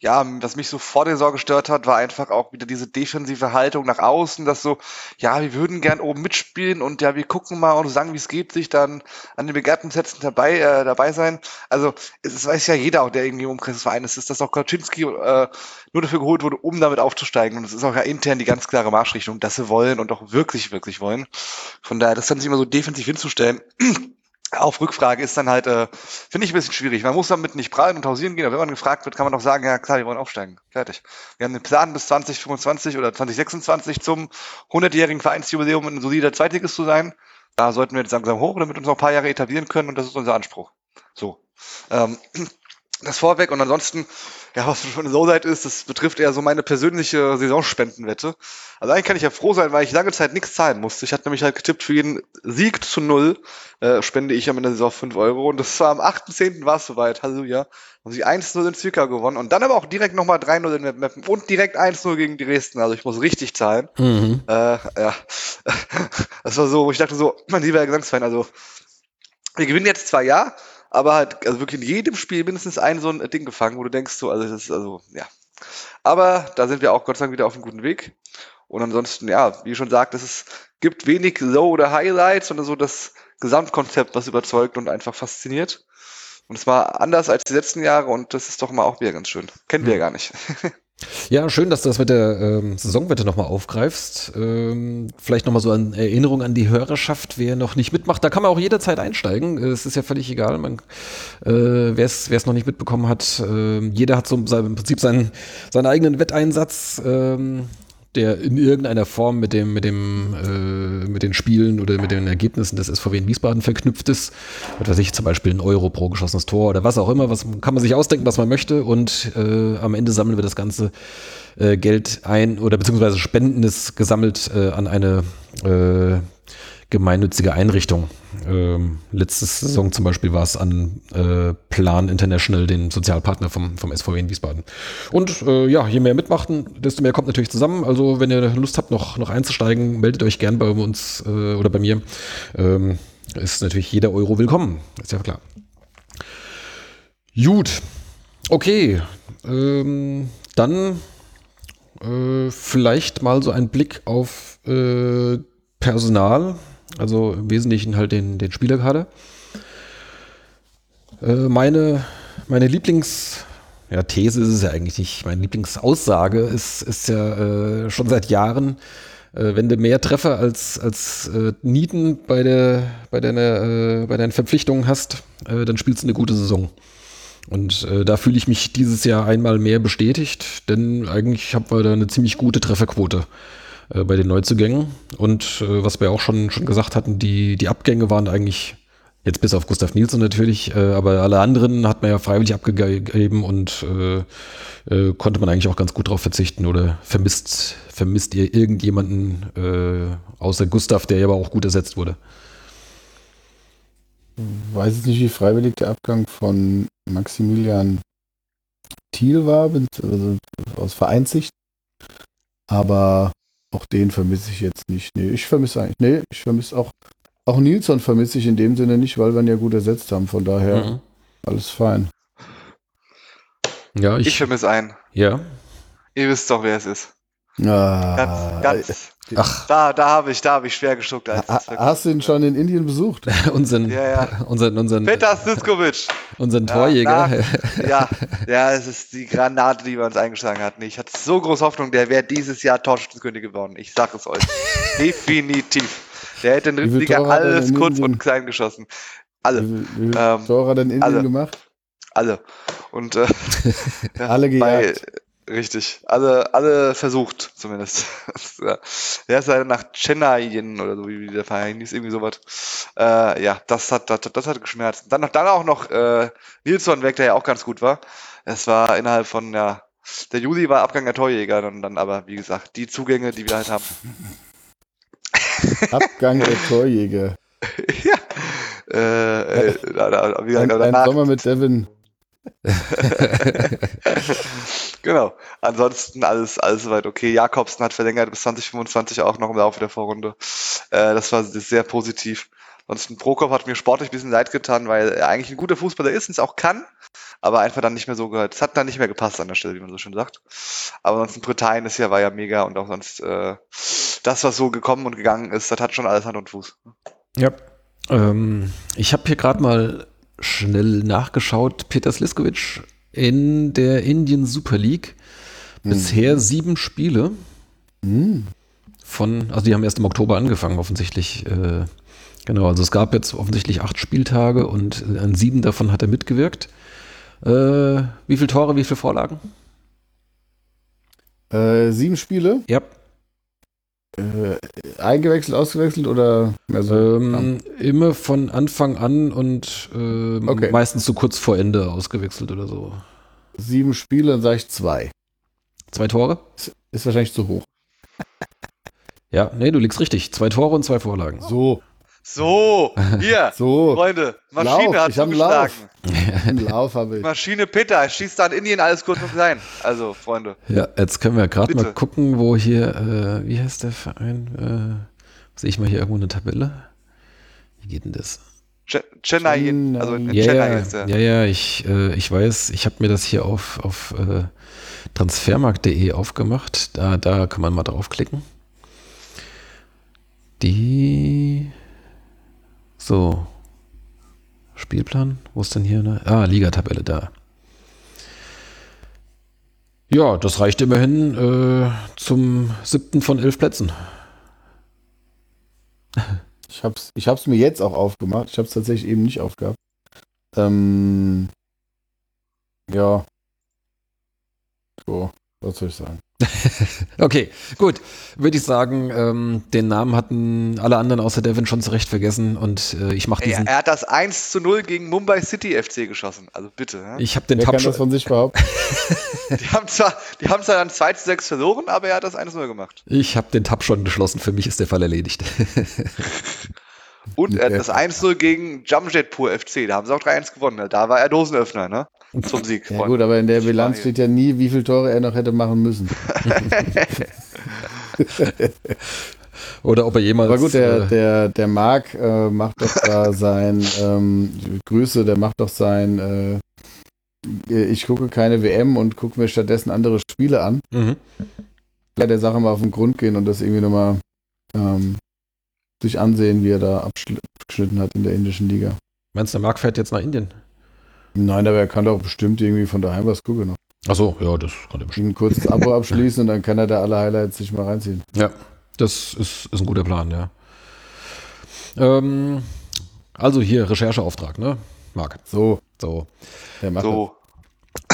ja, was mich so vor der Saison gestört hat, war einfach auch wieder diese defensive Haltung nach außen, dass so, ja, wir würden gern oben mitspielen und ja, wir gucken mal und sagen, wie es geht, sich dann an den begehrten Sätzen dabei, äh, dabei sein. Also, es, weiß ja jeder auch, der irgendwie im Umkreis des Vereins ist, dass auch Kaczynski äh, nur dafür geholt wurde, um damit aufzusteigen. Und es ist auch ja intern die ganz klare Marschrichtung, dass sie wollen und auch wirklich, wirklich wollen. Von daher, das dann sich immer so defensiv hinzustellen, auf Rückfrage ist dann halt, äh, finde ich ein bisschen schwierig. Man muss damit nicht prallen und hausieren gehen, aber wenn man gefragt wird, kann man doch sagen, ja klar, wir wollen aufsteigen. Fertig. Wir haben den Plan bis 2025 oder 2026 zum 100-jährigen Vereinsjubiläum ein solider Zweitligist zu sein. Da sollten wir jetzt langsam hoch, damit wir uns noch ein paar Jahre etablieren können und das ist unser Anspruch. So. Ähm, das vorweg und ansonsten, ja, was schon eine Lowlight ist, das betrifft eher so meine persönliche Saisonspendenwette. Also eigentlich kann ich ja froh sein, weil ich lange Zeit nichts zahlen musste. Ich hatte nämlich halt getippt, für jeden Sieg zu null äh, spende ich am Ende der Saison 5 Euro. Und das war am 8.10. war es soweit. Halleluja. Haben sie 1-0 in Zwickau gewonnen und dann aber auch direkt nochmal 3-0 in Meppen und direkt 1-0 gegen Dresden. Also ich muss richtig zahlen. Mhm. Äh, ja. Das war so, wo ich dachte so, mein lieber Gesangsverein, also wir gewinnen jetzt zwar ja, aber halt also wirklich in jedem Spiel mindestens ein so ein Ding gefangen, wo du denkst so, also das ist also, ja. Aber da sind wir auch Gott sei Dank wieder auf einem guten Weg. Und ansonsten, ja, wie schon sagt, es gibt wenig Low- oder Highlights, sondern so das Gesamtkonzept, was überzeugt und einfach fasziniert. Und es war anders als die letzten Jahre und das ist doch mal auch wieder ganz schön. Kennen wir ja gar nicht. Ja, schön, dass du das mit der ähm, Saisonwette nochmal aufgreifst. Ähm, vielleicht nochmal so an Erinnerung an die Hörerschaft, wer noch nicht mitmacht. Da kann man auch jederzeit einsteigen. Es ist ja völlig egal. Äh, wer es noch nicht mitbekommen hat, äh, jeder hat so im Prinzip seinen, seinen eigenen Wetteinsatz, ähm, der in irgendeiner Form mit dem, mit dem, äh, mit den Spielen oder mit den Ergebnissen des SVW in Wiesbaden verknüpft ist. Was weiß ich, zum Beispiel ein Euro pro geschossenes Tor oder was auch immer. Was kann man sich ausdenken, was man möchte. Und äh, am Ende sammeln wir das Ganze äh, Geld ein oder beziehungsweise spenden es gesammelt äh, an eine äh, gemeinnützige Einrichtung. Ähm, letzte Saison zum Beispiel war es an äh, Plan International, den Sozialpartner vom, vom SVW in Wiesbaden. Und äh, ja, je mehr mitmachen, desto mehr kommt natürlich zusammen. Also wenn ihr Lust habt, noch, noch einzusteigen, meldet euch gern bei uns äh, oder bei mir. Ähm, ist natürlich jeder Euro willkommen. Ist ja klar. Gut. Okay. Ähm, dann äh, vielleicht mal so ein Blick auf äh, Personal, also im Wesentlichen halt den, den Spielerkader. Äh, meine, meine Lieblings, ja, These ist es ja eigentlich nicht, meine Lieblingsaussage ist, ist ja äh, schon seit Jahren, äh, wenn du mehr Treffer als, als äh, Nieten bei, der, bei, deiner, äh, bei deinen Verpflichtungen hast, äh, dann spielst du eine gute Saison. Und äh, da fühle ich mich dieses Jahr einmal mehr bestätigt, denn eigentlich haben wir da eine ziemlich gute Trefferquote äh, bei den Neuzugängen. Und äh, was wir auch schon, schon gesagt hatten, die, die Abgänge waren eigentlich, jetzt bis auf Gustav Nielsen natürlich, äh, aber alle anderen hat man ja freiwillig abgegeben und äh, äh, konnte man eigentlich auch ganz gut drauf verzichten. Oder vermisst, vermisst ihr irgendjemanden außer Gustav, der ja aber auch gut ersetzt wurde? weiß jetzt nicht, wie freiwillig der Abgang von Maximilian Thiel war, also aus Vereinssicht. Aber auch den vermisse ich jetzt nicht. Nee, ich vermisse eigentlich, nee, ich vermisse auch, auch Nilsson vermisse ich in dem Sinne nicht, weil wir ihn ja gut ersetzt haben. Von daher mhm. alles fein. Ja, ich, ich vermisse einen. Ja. Ihr wisst doch, wer es ist. Ah, ganz, ganz, Ach. Da, da habe ich, da habe ich schwer geschluckt. Als ha, hast du ihn schon in Indien besucht? unseren, ja, ja. unseren, unseren, Peter Siskovic. Unseren Torjäger. Ja, ja, ja, es ist die Granate, die wir uns eingeschlagen hatten. Ich hatte so große Hoffnung, der wäre dieses Jahr Torschützenkönig geworden. Ich sage es euch. Definitiv. Der hätte in der Liga alles kurz und klein geschossen. Alle. Wie, wie ähm, Tore hat er in Indien alle. gemacht? Alle. Und äh, alle gejagt. Bei, Richtig. Alle, alle versucht, zumindest. Der ist ja nach Chennai oder so, wie der Verein hieß, irgendwie sowas. Äh, ja, das hat, das, das hat geschmerzt. Dann, noch, dann auch noch äh, Nilsson weg, der ja auch ganz gut war. Es war innerhalb von, ja, der Juli war Abgang der Torjäger und dann aber, wie gesagt, die Zugänge, die wir halt haben. Abgang der Torjäger. ja. Äh, äh, ein, danach, ein Sommer mit Devin genau. Ansonsten alles, alles soweit okay. Jakobsen hat verlängert bis 2025 auch noch im Laufe der Vorrunde. Äh, das war sehr positiv. Ansonsten Prokop hat mir sportlich ein bisschen leid getan, weil er eigentlich ein guter Fußballer ist und es auch kann, aber einfach dann nicht mehr so gehört. Es hat dann nicht mehr gepasst an der Stelle, wie man so schön sagt. Aber ansonsten Britannien ist ja, war ja mega und auch sonst äh, das, was so gekommen und gegangen ist, das hat schon alles Hand und Fuß. Ja. Ähm, ich habe hier gerade mal schnell nachgeschaut. Peter Sliskovic in der Indian Super League. Bisher mhm. sieben Spiele. Mhm. Von, also die haben erst im Oktober angefangen, offensichtlich. Äh, genau, also es gab jetzt offensichtlich acht Spieltage und an sieben davon hat er mitgewirkt. Äh, wie viele Tore, wie viele Vorlagen? Äh, sieben Spiele? Ja. Äh, eingewechselt, ausgewechselt oder mehr so? Ähm, immer von Anfang an und äh, okay. meistens so kurz vor Ende ausgewechselt oder so. Sieben Spiele, dann sage ich zwei. Zwei Tore? Ist, ist wahrscheinlich zu hoch. ja, nee, du liegst richtig. Zwei Tore und zwei Vorlagen. So. So, hier, so. Freunde, Maschine Lauf. hat zugeschlagen. Lauf habe ich. Maschine Peter, schießt da in Indien alles kurz und klein. Also, Freunde. Ja, jetzt können wir gerade mal gucken, wo hier, äh, wie heißt der Verein? Äh, sehe ich mal hier irgendwo eine Tabelle? Wie geht denn das? Chennai, also in ja, Chennai ja, ist der. Ja, ja, ich, äh, ich weiß, ich habe mir das hier auf, auf äh, transfermarkt.de aufgemacht. Da, da kann man mal draufklicken. Die so. Spielplan? Wo ist denn hier eine? Ah, Ligatabelle da. Ja, das reicht immerhin äh, zum siebten von elf Plätzen. Ich hab's, ich hab's mir jetzt auch aufgemacht. Ich hab's tatsächlich eben nicht aufgehabt. Ähm, ja. So, was soll ich sagen? okay, gut. Würde ich sagen, ähm, den Namen hatten alle anderen außer Devin schon zurecht vergessen und äh, ich mache diesen. Er, er, hat das 1 zu 0 gegen Mumbai City FC geschossen. Also bitte. Ja? Ich habe den Wer Tab kann das von sich behaupten. die, haben zwar, die haben zwar dann 2 zu 6 verloren, aber er hat das 1 zu 0 gemacht. Ich habe den Tab schon geschlossen. Für mich ist der Fall erledigt. und äh, das 1 0 gegen Jamjetpur FC. Da haben sie auch 3-1 gewonnen. Da war er Dosenöffner, ne? Zum Sieg. Ja, gut, aber in der Bilanz steht ja nie, wie viele Tore er noch hätte machen müssen. Oder ob er jemals. Aber gut, der, äh, der, der Marc äh, macht doch da sein, ähm, Grüße, der macht doch sein, äh, ich gucke keine WM und gucke mir stattdessen andere Spiele an. Mhm. Der Sache mal auf den Grund gehen und das irgendwie nochmal ähm, sich ansehen, wie er da abgeschnitten hat in der indischen Liga. Meinst du, der Marc fährt jetzt nach Indien? Nein, aber er kann doch bestimmt irgendwie von daheim was gucken. Achso, ja, das kann er bestimmt. Ein kurzes Abo abschließen und dann kann er da alle Highlights sich mal reinziehen. Ja, das ist, ist ein guter Plan, ja. Ähm, also hier, Rechercheauftrag, ne, Marc? So. So. Der macht So.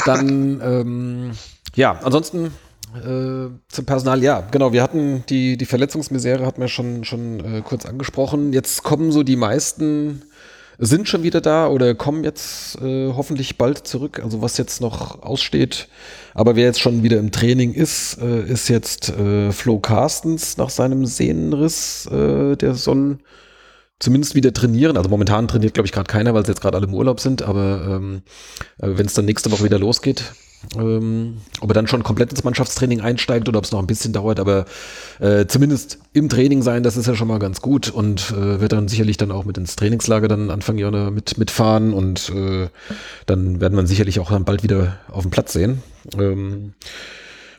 Dann, ähm, ja, ansonsten äh, zum Personal, ja, genau, wir hatten die, die Verletzungsmisere, hatten wir schon, schon äh, kurz angesprochen. Jetzt kommen so die meisten, sind schon wieder da oder kommen jetzt äh, hoffentlich bald zurück. Also was jetzt noch aussteht, aber wer jetzt schon wieder im Training ist, äh, ist jetzt äh, Flo Carstens nach seinem Sehnenriss. Äh, der soll zumindest wieder trainieren. Also momentan trainiert, glaube ich, gerade keiner, weil sie jetzt gerade alle im Urlaub sind. Aber ähm, wenn es dann nächste Woche wieder losgeht, ähm, ob er dann schon komplett ins Mannschaftstraining einsteigt oder ob es noch ein bisschen dauert, aber äh, zumindest im Training sein, das ist ja schon mal ganz gut und äh, wird dann sicherlich dann auch mit ins Trainingslager dann Anfang Januar mit, mitfahren und äh, dann werden wir sicherlich auch dann bald wieder auf dem Platz sehen. Ähm,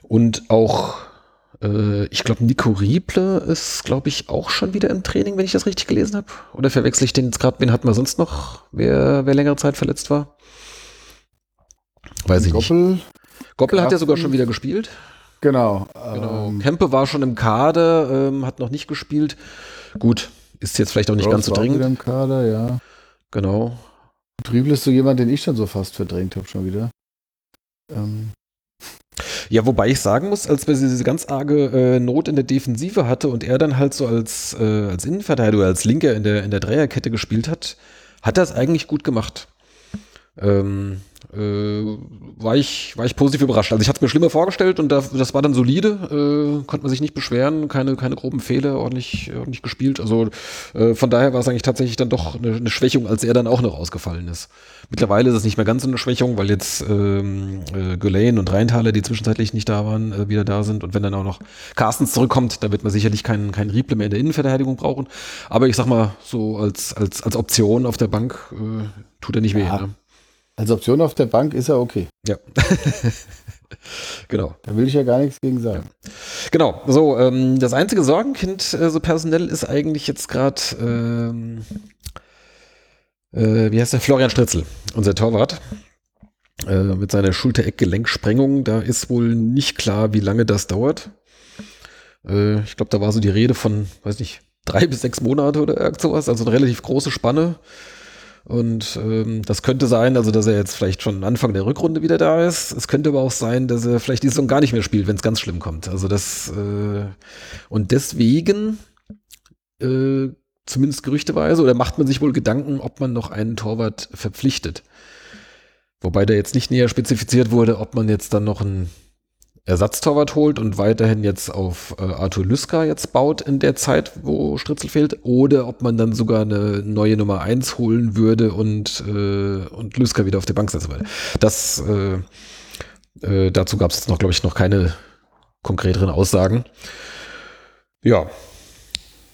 und auch äh, ich glaube, Nico Rieble ist, glaube ich, auch schon wieder im Training, wenn ich das richtig gelesen habe. Oder verwechsel ich den jetzt gerade? Wen hatten wir sonst noch, wer, wer längere Zeit verletzt war? Weiß ich nicht. Goppel, Goppel hat ja sogar schon wieder gespielt. genau. Genau. Ähm, Kempe war schon im Kader, ähm, hat noch nicht gespielt. Gut, ist jetzt vielleicht auch nicht Rose ganz so dringend. wieder im Kader, ja. Genau. Triebel ist so jemand, den ich schon so fast verdrängt habe, schon wieder. Ähm, Ja, wobei ich sagen muss, als wir diese ganz arge äh, Not in der Defensive hatte und er dann halt so als, äh, als Innenverteidiger, als Linker in der, in der Dreierkette gespielt hat, hat er es eigentlich gut gemacht. Ähm, äh, war, ich, war ich positiv überrascht. Also ich hatte es mir schlimmer vorgestellt und da, das war dann solide, äh, konnte man sich nicht beschweren, keine, keine groben Fehler, ordentlich, ordentlich gespielt. Also äh, von daher war es eigentlich tatsächlich dann doch eine, eine Schwächung, als er dann auch noch ausgefallen ist. Mittlerweile ist es nicht mehr ganz so eine Schwächung, weil jetzt ähm, äh, Gülein und Rheintaler, die zwischenzeitlich nicht da waren, äh, wieder da sind. Und wenn dann auch noch Carstens zurückkommt, dann wird man sicherlich keinen keinen Rieble mehr in der Innenverteidigung brauchen. Aber ich sag mal, so als, als, als Option auf der Bank äh, tut er nicht weh. Ja. Ne? Als Option auf der Bank ist er okay. Ja. genau. Da will ich ja gar nichts gegen sagen. Genau. So, ähm, das einzige Sorgenkind äh, so personell ist eigentlich jetzt gerade, ähm, äh, wie heißt der? Florian Stritzel, unser Torwart. Äh, mit seiner Schulter-Eck-Gelenksprengung. Da ist wohl nicht klar, wie lange das dauert. Äh, ich glaube, da war so die Rede von, weiß nicht, drei bis sechs Monate oder irgend sowas. Also eine relativ große Spanne. Und ähm, das könnte sein, also dass er jetzt vielleicht schon Anfang der Rückrunde wieder da ist. Es könnte aber auch sein, dass er vielleicht die Saison gar nicht mehr spielt, wenn es ganz schlimm kommt. Also das äh, und deswegen äh, zumindest gerüchteweise oder macht man sich wohl Gedanken, ob man noch einen Torwart verpflichtet. Wobei da jetzt nicht näher spezifiziert wurde, ob man jetzt dann noch einen Ersatztorwart holt und weiterhin jetzt auf äh, Arthur Lüska jetzt baut in der Zeit, wo Stritzel fehlt, oder ob man dann sogar eine neue Nummer 1 holen würde und, äh, und Lüska wieder auf der Bank setzen würde. Das, äh, äh, dazu gab es jetzt noch, glaube ich, noch keine konkreteren Aussagen. Ja.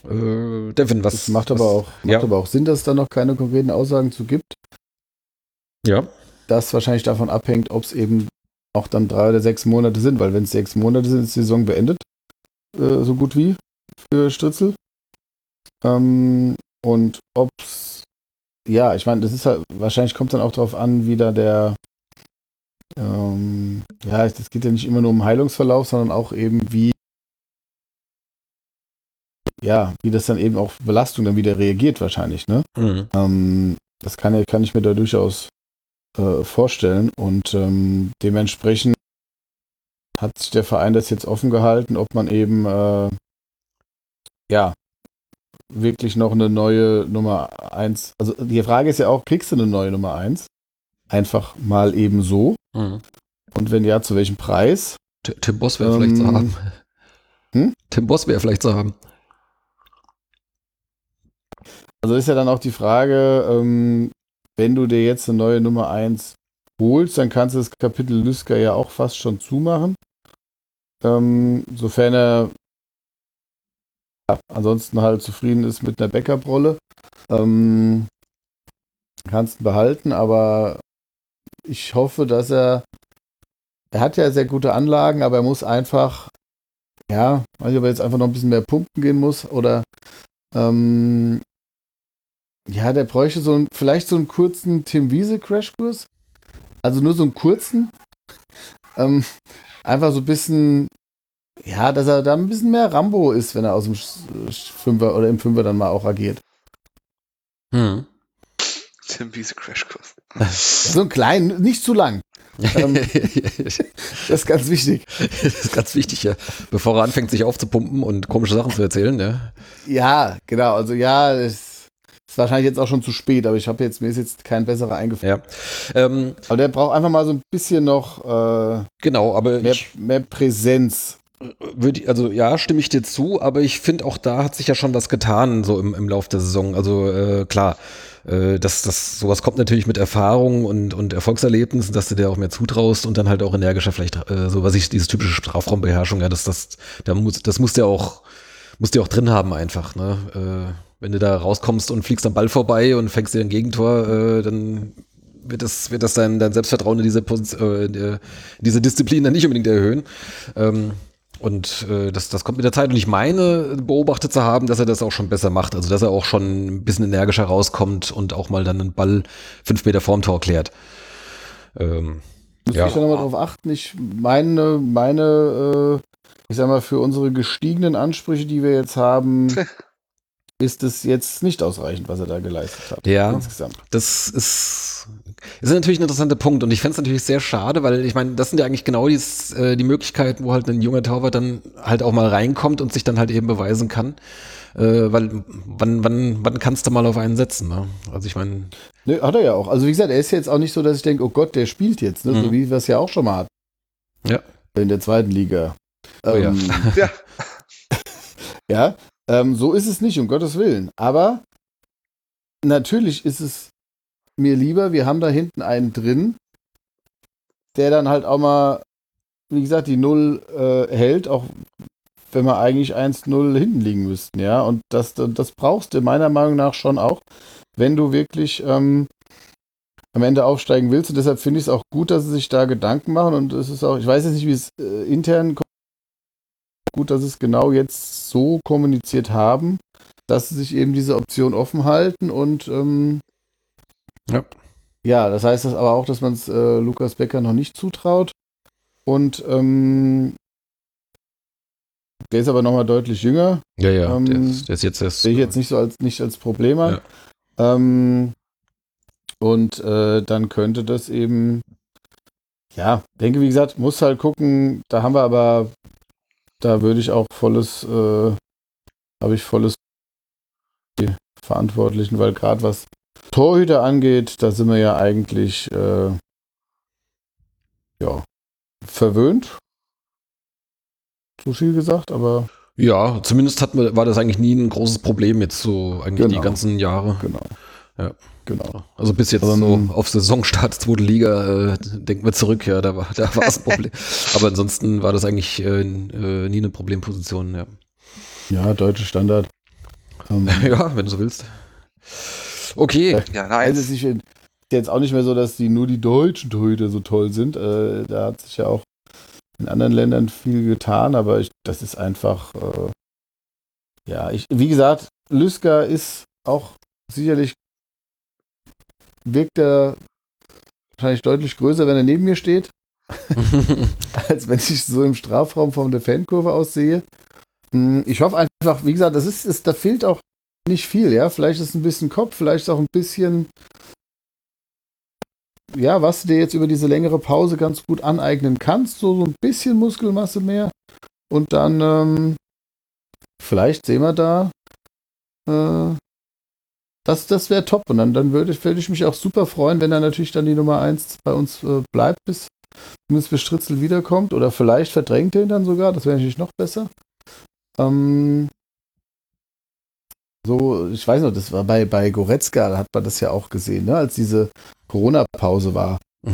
Äh, Devin, was Das macht was, aber auch, macht ja. aber auch Sinn, dass es da noch keine konkreten Aussagen zu gibt. Ja, Das wahrscheinlich davon abhängt, ob es eben auch dann drei oder sechs Monate sind, weil wenn es sechs Monate sind, ist die Saison beendet. Äh, so gut wie für Stritzel. Ähm, und ob's, ja, ich meine, das ist halt, wahrscheinlich kommt dann auch darauf an, wie da der, ähm, ja, es geht ja nicht immer nur um Heilungsverlauf, sondern auch eben wie, ja, wie das dann eben auf Belastung dann wieder reagiert wahrscheinlich, ne? mhm. Ähm, das kann, kann ich mir da durchaus äh, vorstellen und ähm, dementsprechend hat sich der Verein das jetzt offen gehalten, ob man eben äh, ja wirklich noch eine neue Nummer 1, also die Frage ist ja auch, kriegst du eine neue Nummer 1? Einfach mal eben so Mhm. und wenn ja, zu welchem Preis? T- Tim Boss wäre vielleicht zu Ähm, haben. hm? Tim Boss wäre vielleicht zu haben. Also ist ja dann auch die Frage, ähm, wenn du dir jetzt eine neue Nummer 1 holst, dann kannst du das Kapitel Lüsker ja auch fast schon zumachen. Ähm, sofern er ja, ansonsten halt zufrieden ist mit einer Backup-Rolle. Ähm, kannst ihn behalten, aber ich hoffe, dass er er hat ja sehr gute Anlagen, aber er muss einfach ja, weiß ich, ob er jetzt einfach noch ein bisschen mehr pumpen gehen muss oder ähm, ja, der bräuchte so ein, vielleicht so einen kurzen Tim Wiese Crashkurs. Also nur so einen kurzen. Ähm, einfach so ein bisschen, ja, dass er da ein bisschen mehr Rambo ist, wenn er aus dem Fünfer oder im Fünfer dann mal auch agiert. Mhm. Tim Wiese Crashkurs. So ein klein, nicht zu lang. Ähm, das ist ganz wichtig. das ist ganz wichtig, ja. Bevor er anfängt, sich aufzupumpen und komische Sachen zu erzählen, ja. Ja, genau. Also ja, es ist wahrscheinlich jetzt auch schon zu spät, aber ich habe jetzt, mir ist jetzt kein besserer eingefallen. Ja. Ähm, Aber der braucht einfach mal so ein bisschen noch äh, genau, aber mehr, ich mehr Präsenz. würde, also ja, stimme ich dir zu, aber ich finde auch da hat sich ja schon was getan, so im, im Lauf der Saison. Also äh, klar, äh, das, das, sowas kommt natürlich mit Erfahrung und, und Erfolgserlebnissen, dass du dir auch mehr zutraust und dann halt auch energischer vielleicht, äh, so was ich, dieses typische Strafraumbeherrschung, ja, das, das, da muss, das musst du ja auch, musst du ja auch drin haben einfach, ne? Äh, wenn du da rauskommst und fliegst am Ball vorbei und fängst dir ein Gegentor, äh, dann wird das, wird das dein, dein Selbstvertrauen in diese, Posi- äh, in der- in diese Disziplin dann nicht unbedingt erhöhen. Ähm, und äh, das, das kommt mit der Zeit. Und ich meine, beobachtet zu haben, dass er das auch schon besser macht. Also, dass er auch schon ein bisschen energischer rauskommt und auch mal dann einen Ball fünf Meter vorm Tor klärt. Ähm, Muss Ja. ich da nochmal drauf achten. Ich meine, meine, äh, ich sag mal, für unsere gestiegenen Ansprüche, die wir jetzt haben, ist es jetzt nicht ausreichend, was er da geleistet hat. Ja. Insgesamt. Das ist, ist natürlich ein interessanter Punkt und ich fände es natürlich sehr schade, weil ich meine, das sind ja eigentlich genau dies, äh, die Möglichkeiten, wo halt ein junger Torwart dann halt auch mal reinkommt und sich dann halt eben beweisen kann. Äh, weil wann, wann, wann kannst du mal auf einen setzen? Ne? Also ich meine, Ne, hat er ja auch. Also wie gesagt, er ist jetzt auch nicht so, dass ich denke, oh Gott, der spielt jetzt, ne? so Mhm. wie wir es ja auch schon mal hatten. Ja. In der zweiten Liga. Oh ja. Ähm, Ja. ja, ähm, so ist es nicht, um Gottes Willen. Aber natürlich ist es mir lieber, wir haben da hinten einen drin, der dann halt auch mal, wie gesagt, die Null äh, hält, auch wenn wir eigentlich 1-0 hinten liegen müssten, ja. Und das, das brauchst du meiner Meinung nach schon auch, wenn du wirklich ähm, am Ende aufsteigen willst. Und deshalb finde ich es auch gut, dass sie sich da Gedanken machen. Und es ist auch, ich weiß jetzt nicht, wie es äh, intern. Gut, dass sie es genau jetzt so kommuniziert haben, dass sie sich eben diese Option offen halten und ähm, Ja. ja, das heißt das aber auch, dass man es äh, Lukas Becker noch nicht zutraut. Und ähm, der ist aber nochmal deutlich jünger. ja, ja, Ähm, der, ist, der ist jetzt erst. Sehe ich jetzt nicht so als nicht als Problem an. Ähm, und äh, dann könnte das eben, ja, denke, wie gesagt, muss halt gucken, da haben wir aber, da würde ich auch volles, äh, habe ich volles die Verantwortlichen, weil gerade was Torhüter angeht, da sind wir ja eigentlich äh, ja, verwöhnt. Zu viel gesagt, aber Ja, zumindest hat man, war das eigentlich nie ein großes Problem jetzt so eigentlich die Genau. ganzen Jahre. genau. Ja. Genau. Also bis jetzt Ähm, so auf Saisonstart zweite Liga, äh, denken wir zurück, ja, da war, da war es ein Problem. Aber ansonsten war das eigentlich äh, äh, nie eine Problemposition, ja. Ja, deutsche Standard. Ähm, Ja, wenn du so willst. Okay. Ja, Also nice. es ist ist jetzt auch nicht mehr so, dass die nur die deutschen Torhüter so toll sind. Äh, da hat sich ja auch in anderen Ländern viel getan, aber ich, das ist einfach, äh, ja, ich, wie gesagt, Lüsker ist auch sicherlich, wirkt er wahrscheinlich deutlich größer, wenn er neben mir steht, als wenn ich so im Strafraum von der Fankurve aussehe. Hm, Ich hoffe einfach, wie gesagt, das ist, ist, da fehlt auch nicht viel, ja. Vielleicht ist ein bisschen Kopf, vielleicht auch ein bisschen, ja, was du dir jetzt über diese längere Pause ganz gut aneignen kannst, so, so ein bisschen Muskelmasse mehr. Und dann, ähm, vielleicht sehen wir da, äh, das, das wäre top. Und dann, dann würde ich, würde ich mich auch super freuen, wenn er natürlich dann die Nummer 1 bei uns äh, bleibt, bis, bis bis Stritzel wiederkommt. Oder vielleicht verdrängt er ihn dann sogar, das wäre natürlich noch besser. Ähm, so, ich weiß noch, das war bei, bei Goretzka, da hat man das ja auch gesehen, ne? als diese Corona-Pause war.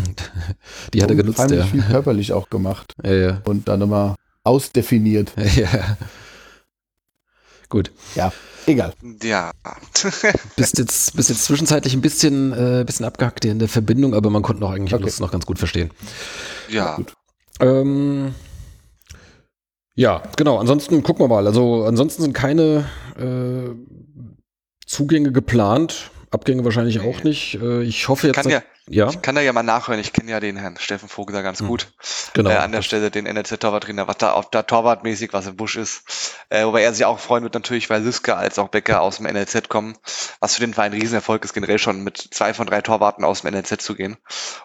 Die hat er genutzt, ja. viel körperlich auch gemacht Ja, ja. und dann nochmal ausdefiniert. ja. Gut. Egal. Ja. Bist jetzt, bist jetzt zwischenzeitlich ein bisschen, äh, bisschen abgehackt hier in der Verbindung, aber man konnte noch eigentlich Okay. alles noch ganz gut verstehen. ja. Gut. Ähm, ja, genau. Ansonsten gucken wir mal. Also ansonsten sind keine äh, Zugänge geplant. Abgänge wahrscheinlich auch nicht. Äh, ich hoffe jetzt. Kann ja, ja. Ich kann da ja mal nachhören, ich kenne ja den Herrn Steffen Vogel da ganz Hm. gut. Genau. Äh, an der Stelle den NLZ-Torwarttrainer, was da, ob da torwartmäßig was im Busch ist. Äh, wobei er sich auch freuen wird natürlich, weil Lüske als auch Becker aus dem NLZ kommen. Was für den Verein ein Riesenerfolg ist, generell schon mit zwei von drei Torwarten aus dem NLZ zu gehen.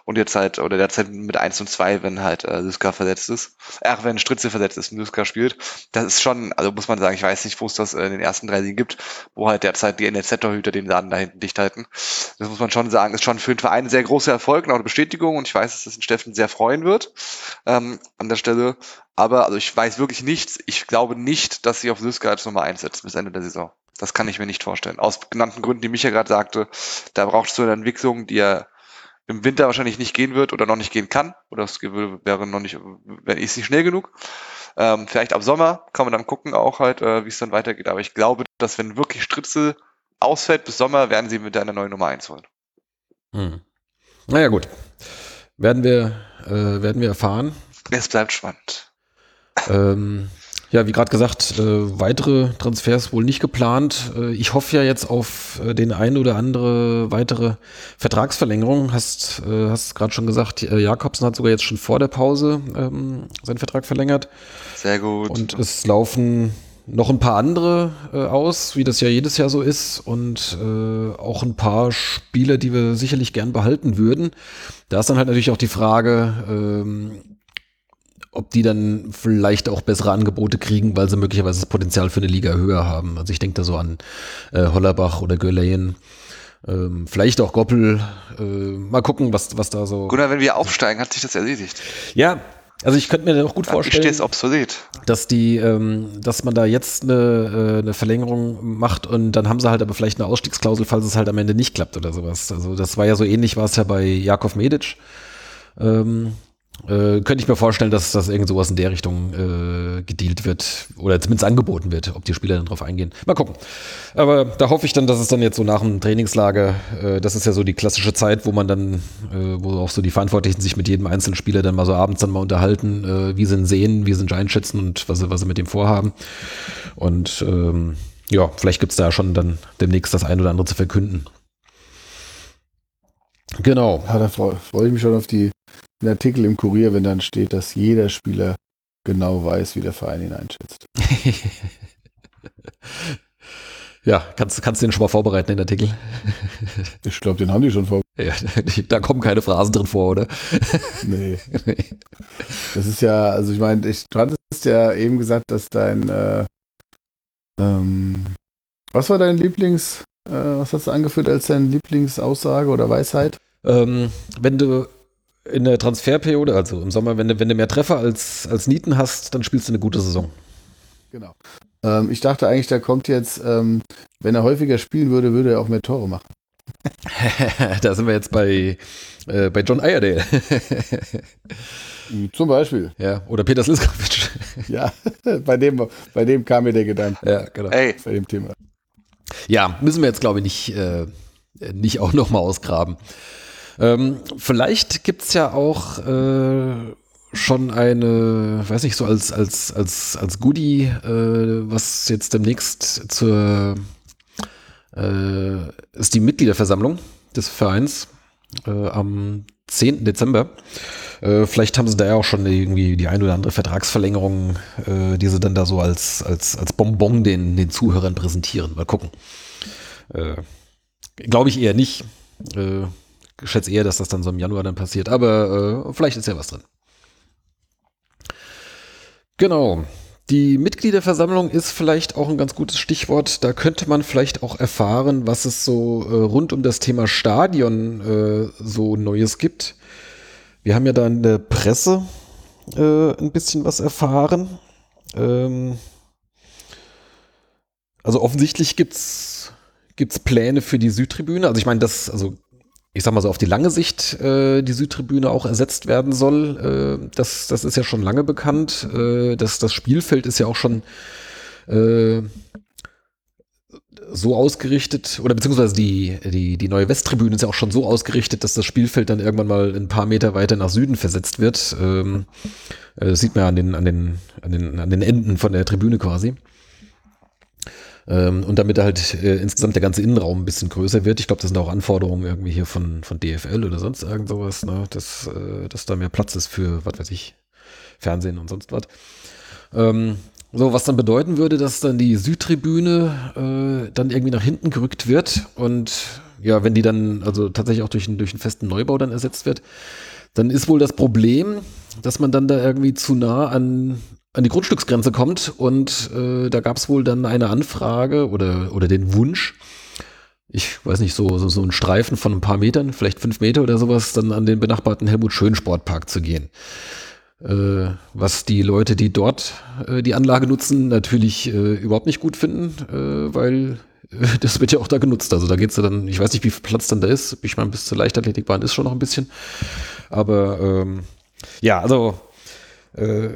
Und jetzt halt, oder derzeit mit eins und zwei, wenn halt äh, Lüska verletzt ist. Ach, wenn Stritze verletzt ist und Lüska spielt. Das ist schon, also muss man sagen, ich weiß nicht, wo es das äh, in den ersten drei Ligen gibt, wo halt derzeit die NLZ-Torhüter den Laden da hinten dicht halten. Das muss man schon sagen, ist schon für den Verein ein sehr großer Erfolg und auch eine Bestätigung und ich weiß, dass das den Steffen sehr freuen wird ähm, an der Stelle. Aber also ich weiß wirklich nichts. Ich glaube nicht, dass sie auf Lüska als Nummer eins setzen bis Ende der Saison. Das kann ich mir nicht vorstellen. Aus genannten Gründen, die Micha gerade sagte, da brauchst du eine Entwicklung, die ja im Winter wahrscheinlich nicht gehen wird oder noch nicht gehen kann. Oder es wäre noch nicht, wenn ist nicht schnell genug. Ähm, vielleicht ab Sommer kann man dann gucken auch halt, äh, wie es dann weitergeht. Aber ich glaube, dass wenn wirklich Stritzel ausfällt bis Sommer, werden sie mit einer neuen Nummer eins holen. Hm. Naja, gut. Werden wir, äh, werden wir erfahren. Es bleibt spannend. Ähm, ja, wie gerade gesagt, äh, weitere Transfers wohl nicht geplant. Äh, ich hoffe ja jetzt auf äh, den ein oder andere weitere Vertragsverlängerung. Hast äh, hast gerade schon gesagt, äh, Jakobsen hat sogar jetzt schon vor der Pause ähm, seinen Vertrag verlängert. Sehr gut. Und es laufen noch ein paar andere äh, aus, wie das ja jedes Jahr so ist. Und äh, auch ein paar Spieler, die wir sicherlich gern behalten würden. Da ist dann halt natürlich auch die Frage, ähm, ob die dann vielleicht auch bessere Angebote kriegen, weil sie möglicherweise das Potenzial für eine Liga höher haben. Also ich denke da so an äh, Hollerbach oder Görleyen. Ähm, vielleicht auch Goppel. Äh, mal gucken, was, was da so. Gunnar, wenn wir aufsteigen, hat sich das erledigt. Ja, also ich könnte mir auch gut vorstellen, es obsolet. dass die, ähm, dass man da jetzt eine, äh, eine Verlängerung macht und dann haben sie halt aber vielleicht eine Ausstiegsklausel, falls es halt am Ende nicht klappt oder sowas. Also das war ja so ähnlich, war es ja bei Jakov Medic. Ähm, äh, könnte ich mir vorstellen, dass das irgend sowas in der Richtung äh, gedealt wird oder zumindest angeboten wird, ob die Spieler dann drauf eingehen. Mal gucken. Aber da hoffe ich dann, dass es dann jetzt so nach dem Trainingslager, äh, das ist ja so die klassische Zeit, wo man dann, äh, wo auch so die Verantwortlichen sich mit jedem einzelnen Spieler dann mal so abends dann mal unterhalten, äh, wie sie ihn sehen, wie sie ihn einschätzen und was sie, was sie mit ihm vorhaben. Und ähm, ja, vielleicht gibt's da schon dann demnächst das ein oder andere zu verkünden. Genau. Ja, da freue freu ich mich schon auf die den Artikel im Kurier, wenn dann steht, dass jeder Spieler genau weiß, wie der Verein ihn einschätzt. ja, kannst, kannst du den schon mal vorbereiten, den Artikel? Ich glaube, den haben die schon vor. Ja, da kommen keine Phrasen drin vor, oder? Nee. Das ist ja, also ich meine, ich, du hattest ja eben gesagt, dass dein, äh, ähm, was war dein Lieblings, äh, was hast du angeführt als deine Lieblingsaussage oder Weisheit? Ähm, wenn du in der Transferperiode, also im Sommer, wenn du, wenn du mehr Treffer als, als Nieten hast, dann spielst du eine gute Saison. Genau. Ähm, ich dachte eigentlich, da kommt jetzt, ähm, wenn er häufiger spielen würde, würde er auch mehr Tore machen. da sind wir jetzt bei, äh, bei John Iredale. Zum Beispiel. ja, oder Peter Sliskovic. Ja, bei dem, bei dem kam mir der Gedanke. ja, genau. Ey, Bei dem Thema. Ja, müssen wir jetzt, glaube ich, nicht, äh, nicht auch nochmal ausgraben. Ähm, vielleicht gibt's ja auch äh, schon eine, weiß nicht, so als, als, als, als Goodie, äh, was jetzt demnächst zur äh, ist die Mitgliederversammlung des Vereins äh, am 10. Dezember. Äh, vielleicht haben sie da ja auch schon irgendwie die ein oder andere Vertragsverlängerung, äh, die sie dann da so als, als, als Bonbon den, den Zuhörern präsentieren. Mal gucken. Äh, Glaube ich eher nicht. Schätze eher, dass das dann so im Januar dann passiert, aber äh, vielleicht ist ja was drin. Genau. Die Mitgliederversammlung ist vielleicht auch ein ganz gutes Stichwort. Da könnte man vielleicht auch erfahren, was es so äh, rund um das Thema Stadion äh, so Neues gibt. Wir haben ja da in der Presse äh, ein bisschen was erfahren. Ähm, also offensichtlich gibt's gibt's Pläne für die Südtribüne. Also ich meine, das, also ich sag mal so auf die lange Sicht äh, die Südtribüne auch ersetzt werden soll. Äh, das, das ist ja schon lange bekannt. Äh, das, das Spielfeld ist ja auch schon äh, so ausgerichtet, oder beziehungsweise die, die, die neue Westtribüne ist ja auch schon so ausgerichtet, dass das Spielfeld dann irgendwann mal ein paar Meter weiter nach Süden versetzt wird. Ähm, äh, das sieht man ja an den, an, den, an, den, an den Enden von der Tribüne quasi. Ähm, und damit halt äh, insgesamt der ganze Innenraum ein bisschen größer wird. Ich glaube, das sind auch Anforderungen irgendwie hier von, von DFL oder sonst irgend sowas, ne? dass, äh, dass da mehr Platz ist für, was weiß ich, Fernsehen und sonst was. Ähm, so, was dann bedeuten würde, dass dann die Südtribüne äh, dann irgendwie nach hinten gerückt wird und ja, wenn die dann also tatsächlich auch durch, durch einen festen Neubau dann ersetzt wird, dann ist wohl das Problem, dass man dann da irgendwie zu nah an, an die Grundstücksgrenze kommt und äh, da gab es wohl dann eine Anfrage oder, oder den Wunsch, ich weiß nicht, so, so, so ein Streifen von ein paar Metern, vielleicht fünf Meter oder sowas, dann an den benachbarten Helmut Schön Sportpark zu gehen. Äh, was die Leute, die dort äh, die Anlage nutzen, natürlich äh, überhaupt nicht gut finden, äh, weil äh, das wird ja auch da genutzt. Also da geht's ja dann, ich weiß nicht, wie viel Platz dann da ist. Ich meine, bis zur Leichtathletikbahn ist schon noch ein bisschen. Aber ähm, ja, also äh,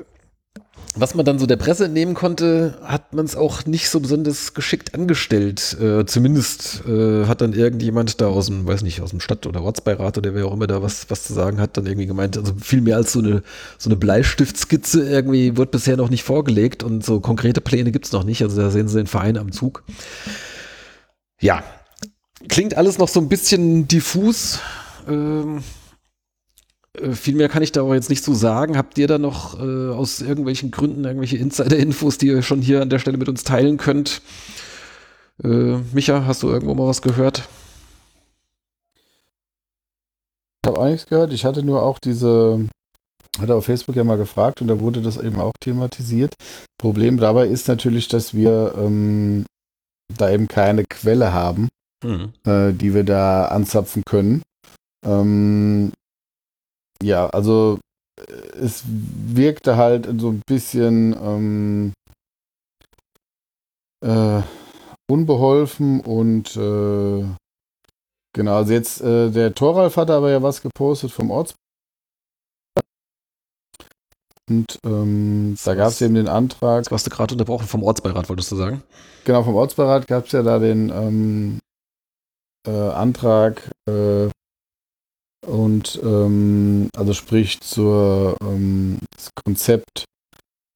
was man dann so der Presse entnehmen konnte, hat man es auch nicht so besonders geschickt angestellt. Äh, zumindest äh, hat dann irgendjemand da aus dem, weiß nicht, aus dem Stadt- oder Ortsbeirat oder wer auch immer da was, was zu sagen hat, dann irgendwie gemeint, also viel mehr als so eine, so eine Bleistiftskizze irgendwie wird bisher noch nicht vorgelegt und so konkrete Pläne gibt's noch nicht. Also da sehen Sie den Verein am Zug. Ja, klingt alles noch so ein bisschen diffus. Ähm, äh, viel mehr kann ich da auch jetzt nicht so sagen. Habt ihr da noch äh, aus irgendwelchen Gründen irgendwelche Insider-Infos, die ihr schon hier an der Stelle mit uns teilen könnt? Äh, Micha, hast du irgendwo mal was gehört? Ich habe auch nichts gehört. Ich hatte nur auch diese, hatte auf Facebook ja mal gefragt und da wurde das eben auch thematisiert. Problem dabei ist natürlich, dass wir ähm, da eben keine Quelle haben, Mhm. äh, die wir da anzapfen können. Ähm, ja, also äh, es wirkte halt so ein bisschen ähm, äh, unbeholfen und äh, genau, also jetzt äh, der Thoralf hat aber ja was gepostet vom Orts und ähm, da gab es eben den Antrag, Jetzt warst du gerade unterbrochen vom Ortsbeirat, wolltest du sagen? genau, vom Ortsbeirat gab es ja da den ähm, äh, Antrag äh, und ähm, also sprich zur ähm, das Konzept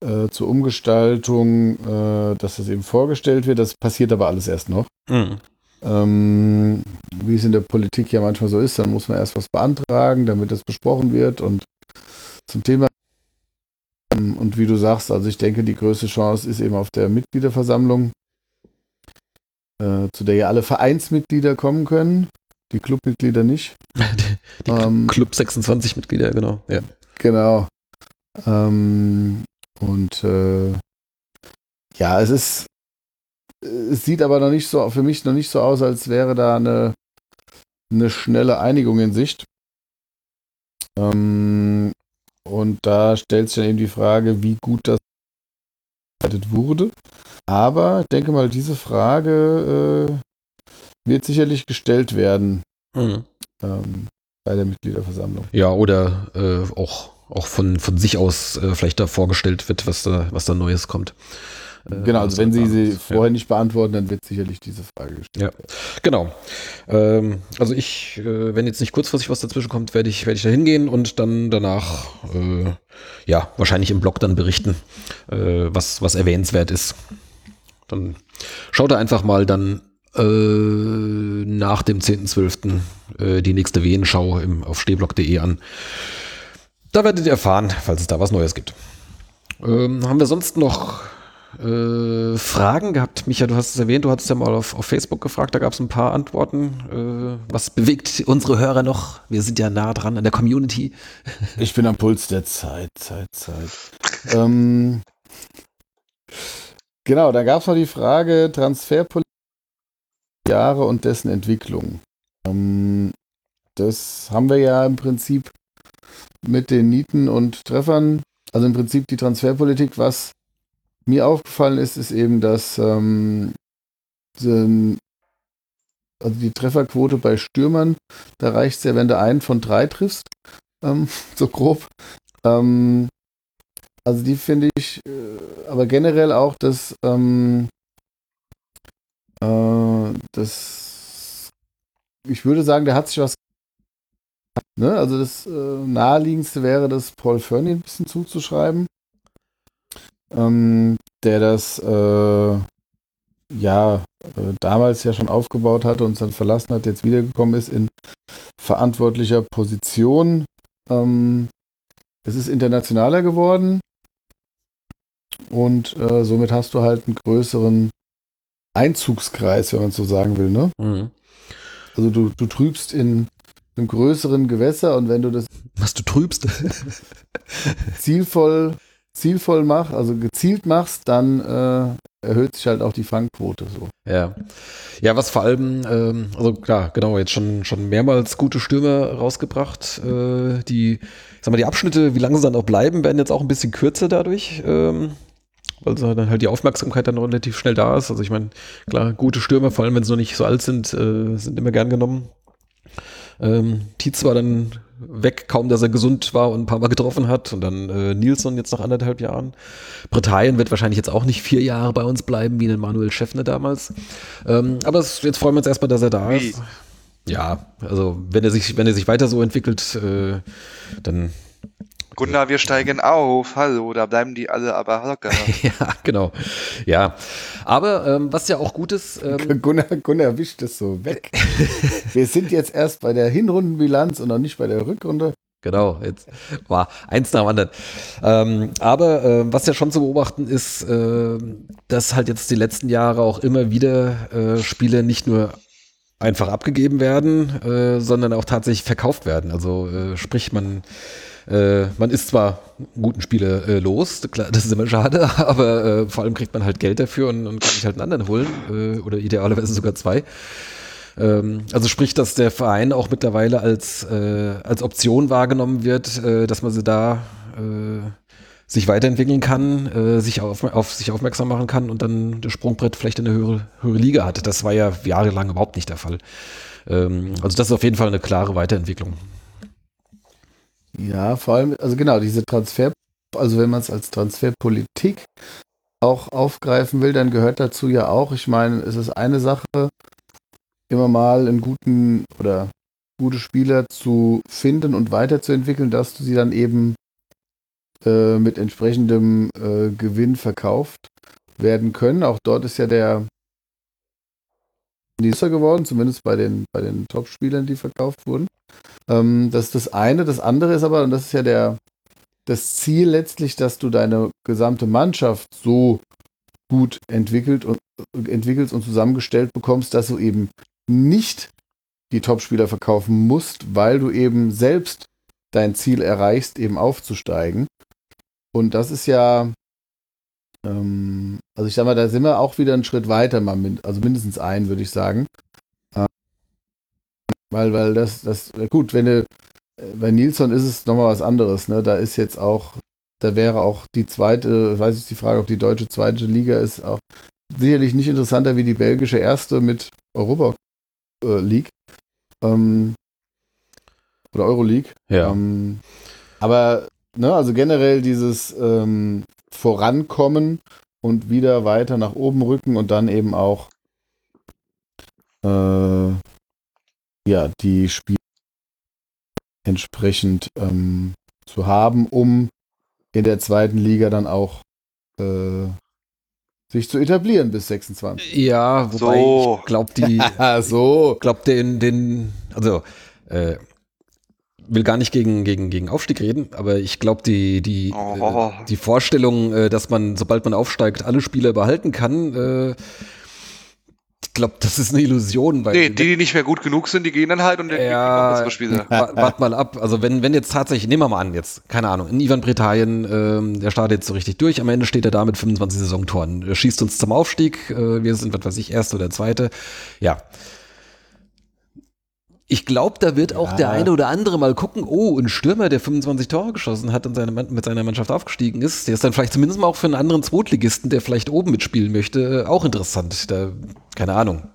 äh, zur Umgestaltung, äh, dass das eben vorgestellt wird. Das passiert aber alles erst noch. Mhm. Ähm, wie es in der Politik ja manchmal so ist, dann muss man erst was beantragen, damit das besprochen wird und zum Thema. Ähm, Und wie du sagst, also ich denke, die größte Chance ist eben auf der Mitgliederversammlung, äh, zu der ja alle Vereinsmitglieder kommen können, die Clubmitglieder nicht. die Ähm, Club 26 Mitglieder, genau. Ja. Genau. Ähm, und äh, ja, es ist, es sieht aber noch nicht so, für mich noch nicht so aus, als wäre da eine, eine schnelle Einigung in Sicht. Ähm, und da stellt sich dann eben die Frage, wie gut das wurde. Aber ich denke mal, diese Frage äh, wird sicherlich gestellt werden Mhm. ähm, bei der Mitgliederversammlung. Ja, oder äh, auch, auch von, von sich aus äh, vielleicht da vorgestellt wird, was da, was da Neues kommt. Äh, Genau, also wenn Sie sie ja. vorher nicht beantworten, dann wird sicherlich diese Frage gestellt. Genau. Ähm, also ich, äh, wenn jetzt nicht kurzfristig was dazwischen kommt, werde ich, werde ich da hingehen und dann danach, äh, ja, wahrscheinlich im Blog dann berichten, äh, was, was erwähnenswert ist. Dann schaut da einfach mal dann äh, nach dem 10.12. Äh, die nächste Wehenschau im, auf stehblock.de an. Da werdet ihr erfahren, falls es da was Neues gibt. Ähm, haben wir sonst noch äh, Fragen gehabt? Micha, du hast es erwähnt, du hattest ja mal auf, auf Facebook gefragt, da gab es ein paar Antworten. Äh, was bewegt unsere Hörer noch? Wir sind ja nah dran an der Community. Ich bin am Puls der Zeit, Zeit, Zeit. ähm, genau, da gab es noch die Frage Transferpolitik Jahre und dessen Entwicklung. Ähm, das haben wir ja im Prinzip mit den Nieten und Treffern, also im Prinzip die Transferpolitik, was mir aufgefallen ist, ist eben, dass ähm, die, also die Trefferquote bei Stürmern, da reicht es ja, wenn du einen von drei triffst, ähm, so grob. Ähm, also die finde ich, äh, aber generell auch das, ähm, äh, das, ich würde sagen, da hat sich was Ne, also das äh, naheliegendste wäre, das Paul Fernie ein bisschen zuzuschreiben, ähm, der das äh, ja äh, damals ja schon aufgebaut hatte und dann verlassen hat, jetzt wiedergekommen ist in verantwortlicher Position. Ähm, es ist internationaler geworden und äh, somit hast du halt einen größeren Einzugskreis, wenn man so sagen will. Ne? Mhm. Also du, du trübst in einem größeren Gewässer und wenn du das was du trübst zielvoll zielvoll machst, also gezielt machst, dann äh, erhöht sich halt auch die Fangquote so. Ja. Ja, was vor allem, ähm, also klar, genau, jetzt schon, schon mehrmals gute Stürmer rausgebracht. Äh, die, sag mal, die Abschnitte, wie lange sie dann auch bleiben, werden jetzt auch ein bisschen kürzer dadurch. Ähm, weil dann halt die Aufmerksamkeit dann relativ schnell da ist. Also ich meine, klar, gute Stürmer, vor allem wenn sie noch nicht so alt sind, äh, sind immer gern genommen. Ähm, Tietz war dann weg, kaum dass er gesund war und ein paar Mal getroffen hat. Und dann äh, Nilsson jetzt nach anderthalb Jahren. Britannien wird wahrscheinlich jetzt auch nicht vier Jahre bei uns bleiben, wie ein Manuel Schäffner damals. Ähm, aber es, jetzt freuen wir uns erstmal, dass er da wie? ist. Ja, also wenn er sich, wenn er sich weiter so entwickelt, äh, dann Gunnar, wir steigen auf. Hallo, da bleiben die alle aber locker. ja, genau. Ja. Aber ähm, was ja auch gut ist. Ähm, Gunnar, Gunnar wischt es so weg. wir sind jetzt erst bei der Hinrundenbilanz und noch nicht bei der Rückrunde. Genau, jetzt war eins nach dem anderen. Ähm, aber äh, was ja schon zu beobachten ist, äh, dass halt jetzt die letzten Jahre auch immer wieder äh, Spiele nicht nur einfach abgegeben werden, äh, sondern auch tatsächlich verkauft werden. Also äh, sprich, man äh, man ist zwar guten Spiele äh, los, klar, das ist immer schade, aber äh, vor allem kriegt man halt Geld dafür und, und kann sich halt einen anderen holen äh, oder idealerweise sogar zwei. Ähm, also sprich, dass der Verein auch mittlerweile als, äh, als Option wahrgenommen wird, äh, dass man sie da sich weiterentwickeln kann, sich auf, auf sich aufmerksam machen kann und dann das Sprungbrett vielleicht in eine höhere, höhere Liga hat. Das war ja jahrelang überhaupt nicht der Fall. Ähm, also das ist auf jeden Fall eine klare Weiterentwicklung. Ja, vor allem, also genau, diese Transfer, also wenn man es als Transferpolitik auch aufgreifen will, dann gehört dazu ja auch, ich meine, es ist eine Sache, immer mal einen guten oder gute Spieler zu finden und weiterzuentwickeln, dass du sie dann eben äh, mit entsprechendem äh, Gewinn verkauft werden können. Auch dort ist ja der größer geworden, zumindest bei den, bei den Top-Spielern, die verkauft wurden. Ähm, das ist das eine. Das andere ist aber, und das ist ja der, das Ziel letztlich, dass du deine gesamte Mannschaft so gut entwickelt und, entwickelst und zusammengestellt bekommst, dass du eben nicht die Topspieler verkaufen musst, weil du eben selbst dein Ziel erreichst, eben aufzusteigen. Und das ist ja, ähm, also ich sag mal, da sind wir auch wieder einen Schritt weiter, also mindestens einen, würde ich sagen. Weil, weil das, das, gut, wenn du, bei Nilsson ist es nochmal was anderes, ne? Da ist jetzt auch, da wäre auch die zweite, weiß ich die Frage, ob die deutsche zweite Liga ist, auch sicherlich nicht interessanter wie die belgische erste mit Europa äh, League. Ähm, oder Euroleague. Ja. Ähm, aber, ne, also generell dieses ähm, Vorankommen und wieder weiter nach oben rücken und dann eben auch äh, ja, die Spiele entsprechend ähm, zu haben, um in der zweiten Liga dann auch äh, sich zu etablieren bis 26. Ja, wobei so. ich glaube, die so glaubt den den also äh, will gar nicht gegen gegen gegen Aufstieg reden, aber ich glaube die die oh. äh, die Vorstellung, äh, dass man sobald man aufsteigt alle Spieler behalten kann, äh, ich glaube, das ist eine Illusion. Weil nee, die, die nicht mehr gut genug sind, die gehen dann halt und dann ja, Spiele. Wart mal ab. Also wenn, wenn jetzt tatsächlich, nehmen wir mal an, jetzt, keine Ahnung, in Ivan Britannien, ähm, der startet jetzt so richtig durch, am Ende steht er da mit 25 Saisontoren, er schießt uns zum Aufstieg, äh, wir sind, was weiß ich, Erste oder Zweite. Ja, ich glaube, da wird ja. auch der eine oder andere mal gucken, oh, ein Stürmer, der 25 Tore geschossen hat und seine, mit seiner Mannschaft aufgestiegen ist, der ist dann vielleicht zumindest mal auch für einen anderen Zweitligisten, der vielleicht oben mitspielen möchte, auch interessant. Da, keine Ahnung.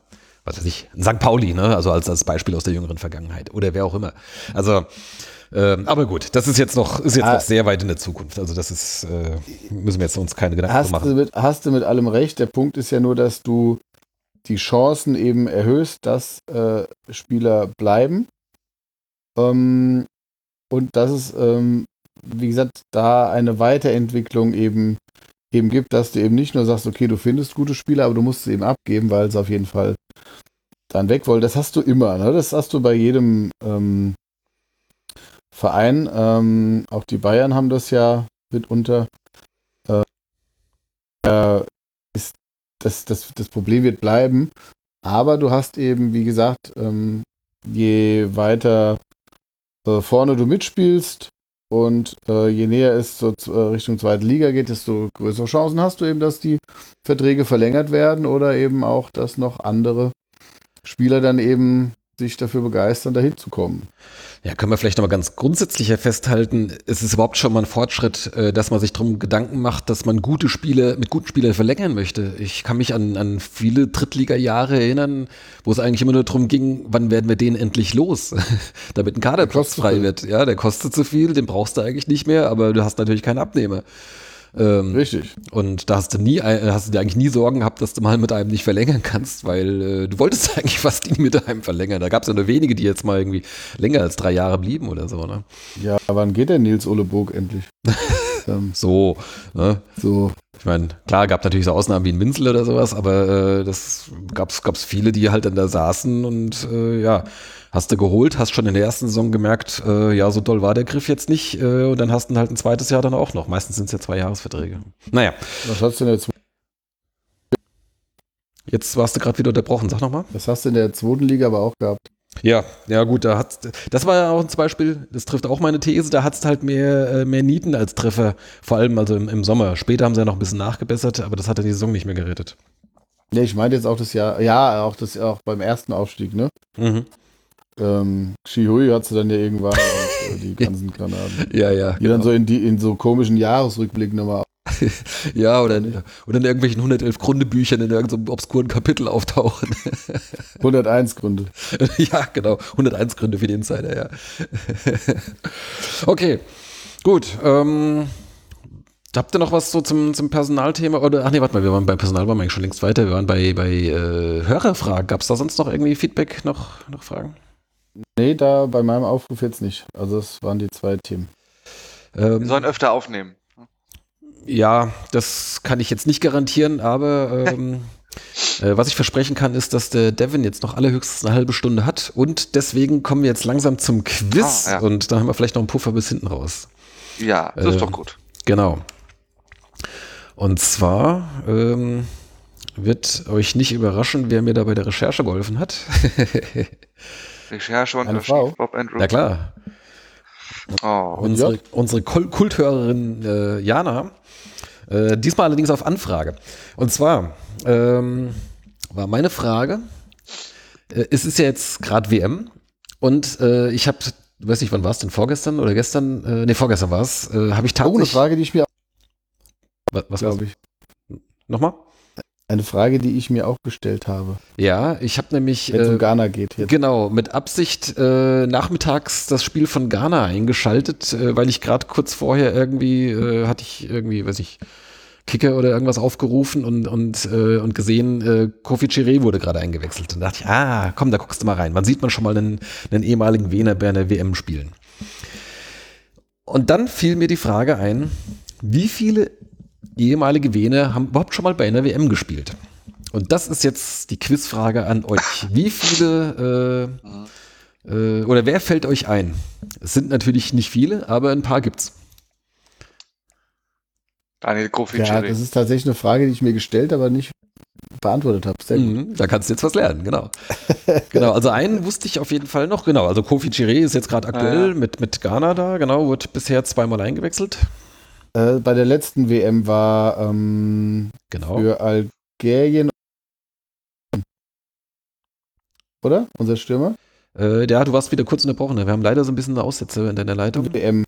Was weiß ich, ein St. Pauli, ne? Also als, als Beispiel aus der jüngeren Vergangenheit. Oder wer auch immer. Also, ähm, aber gut, das ist jetzt noch, ist jetzt ah, noch sehr weit in der Zukunft. Also das ist, äh, müssen wir jetzt uns keine Gedanken hast machen. Du mit, hast du mit allem recht. Der Punkt ist ja nur, dass du die Chancen eben erhöhst, dass äh, Spieler bleiben. Ähm, und dass es, ähm, wie gesagt, da eine Weiterentwicklung eben eben gibt, dass du eben nicht nur sagst, okay, du findest gute Spieler, aber du musst sie eben abgeben, weil sie auf jeden Fall dann weg wollen. Das hast du immer, ne? Das hast du bei jedem ähm, Verein. Ähm, auch die Bayern haben das ja mitunter. Äh, ist das, das, das Problem wird bleiben. Aber du hast eben, wie gesagt, ähm, je weiter äh, vorne du mitspielst und äh, je näher es zur äh, Richtung zweite Liga geht, desto größere Chancen hast du eben, dass die Verträge verlängert werden oder eben auch, dass noch andere Spieler dann eben sich dafür begeistern, dahin zu kommen. Ja, können wir vielleicht nochmal ganz grundsätzlicher festhalten, es ist überhaupt schon mal ein Fortschritt, äh, dass man sich darum Gedanken macht, dass man gute Spiele mit guten Spielern verlängern möchte. Ich kann mich an, an viele Drittliga-Jahre erinnern, wo es eigentlich immer nur darum ging, wann werden wir den endlich los, damit ein Kaderplatz frei wird. Ja, der kostet zu viel, den brauchst du eigentlich nicht mehr, aber du hast natürlich keinen Abnehmer. Ähm, Richtig. Und da hast du nie, äh, hast du dir eigentlich nie Sorgen gehabt, dass du mal mit einem nicht verlängern kannst, weil äh, du wolltest eigentlich fast nie mit einem verlängern. Da gab es ja nur wenige, die jetzt mal irgendwie länger als drei Jahre blieben oder so, ne? Ja, wann geht der Nils Ole Burg endlich? ähm, so, ne? So. Ich meine, klar, gab natürlich so Ausnahmen wie ein Minzel oder sowas, aber äh, das gab es viele, die halt dann da saßen und äh, ja, hast du geholt, hast schon in der ersten Saison gemerkt, äh, ja, so doll war der Griff jetzt nicht äh, und dann hast du halt ein zweites Jahr dann auch noch. Meistens sind es ja zwei Jahresverträge. Naja. Was hast du denn jetzt? Jetzt warst du gerade wieder unterbrochen, sag nochmal. Das hast du in der zweiten Liga aber auch gehabt. Ja, ja gut, da hat das war ja auch ein Beispiel, das trifft auch meine These, da hat es halt mehr, äh, mehr Nieten als Treffer, vor allem also im, im, Sommer. Später haben sie ja noch ein bisschen nachgebessert, aber das hat ja die Saison nicht mehr gerettet. Nee, ich meinte jetzt auch das Jahr, ja, auch das auch beim ersten Aufstieg, ne? Mhm. Ähm, Shihui hat sie dann ja irgendwann und, äh, die ganzen Granaten. Ja, ja. Die genau. dann so in, die, in so komischen Jahresrückblicken nochmal. ja, oder, oder in irgendwelchen 111 Gründe-Büchern in irgendeinem obskuren Kapitel auftauchen. 101 Gründe. ja, genau. 101 Gründe für den Insider, ja. okay, gut. Ähm, habt ihr noch was so zum, zum Personalthema? Oder, ach nee, warte mal, wir waren bei Personal, waren wir eigentlich schon längst weiter. Wir waren bei, bei äh, Hörerfragen. Gab es da sonst noch irgendwie Feedback, noch, noch Fragen? Nee, da bei meinem Aufruf jetzt nicht. Also das waren die zwei Themen. Ähm, Wir sollen öfter aufnehmen. Ja, das kann ich jetzt nicht garantieren, aber ähm, äh, was ich versprechen kann, ist, dass der Devin jetzt noch allerhöchstens eine halbe Stunde hat und deswegen kommen wir jetzt langsam zum Quiz ah, ja. und dann haben wir vielleicht noch einen Puffer bis hinten raus. Ja, das äh, ist doch gut. Genau. Und zwar ähm, wird euch nicht überraschen, wer mir da bei der Recherche geholfen hat. Recherche und Frau? Bob Andrew. Ja klar. Oh, unsere, ja. unsere Kulthörerin äh, Jana. Äh, diesmal allerdings auf Anfrage. Und zwar ähm, war meine Frage, äh, es ist ja jetzt gerade WM und äh, ich habe, weiß nicht, wann war es denn, vorgestern oder gestern, äh, nee, vorgestern war es, äh, habe ich tatsächlich... Oh, eine Frage, die ich mir... Was, was glaube ich. Nochmal? Eine Frage, die ich mir auch gestellt habe. Ja, ich habe nämlich. Wenn es um äh, Ghana geht jetzt. Genau, mit Absicht äh, nachmittags das Spiel von Ghana eingeschaltet, äh, weil ich gerade kurz vorher irgendwie, äh, hatte ich irgendwie, weiß ich, Kicker oder irgendwas aufgerufen und, und, äh, und gesehen, äh, Kofi Chiré wurde gerade eingewechselt. Und dachte ich, ah, komm, da guckst du mal rein. Wann sieht man schon mal einen, einen ehemaligen Wiener bei einer WM spielen? Und dann fiel mir die Frage ein, wie viele ehemalige Vene haben überhaupt schon mal bei einer WM gespielt. Und das ist jetzt die Quizfrage an euch. Wie viele äh, äh, oder wer fällt euch ein? Es sind natürlich nicht viele, aber ein paar gibt's. Daniel Kofi Ja, das ist tatsächlich eine Frage, die ich mir gestellt, aber nicht beantwortet habe. Sehr. Mhm, da kannst du jetzt was lernen, genau. genau, also einen wusste ich auf jeden Fall noch, genau. Also Kofi Chiré ist jetzt gerade aktuell ah, ja. mit, mit Ghana da, genau, wird bisher zweimal eingewechselt. Äh, bei der letzten WM war ähm, genau. für Algerien. Oder? Unser Stürmer? Äh, ja, du warst wieder kurz unterbrochen. Wir haben leider so ein bisschen eine Aussätze in deiner Leitung. WM.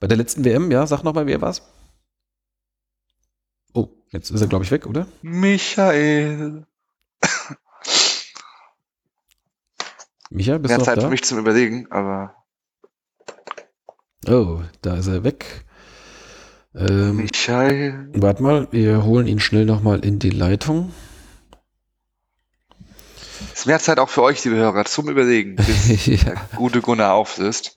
Bei der letzten WM, ja, sag nochmal, wer war's? Oh, jetzt ist er, glaube ich, weg, oder? Michael. Michael, bist Mehr du noch Zeit da? für mich zum Überlegen, aber. Oh, da ist er weg. Ähm, Michael. Warte mal, wir holen ihn schnell nochmal in die Leitung. Ist mehr Zeit auch für euch, liebe Hörer, zum Überlegen, bis ja. der gute Gunnar auflöst.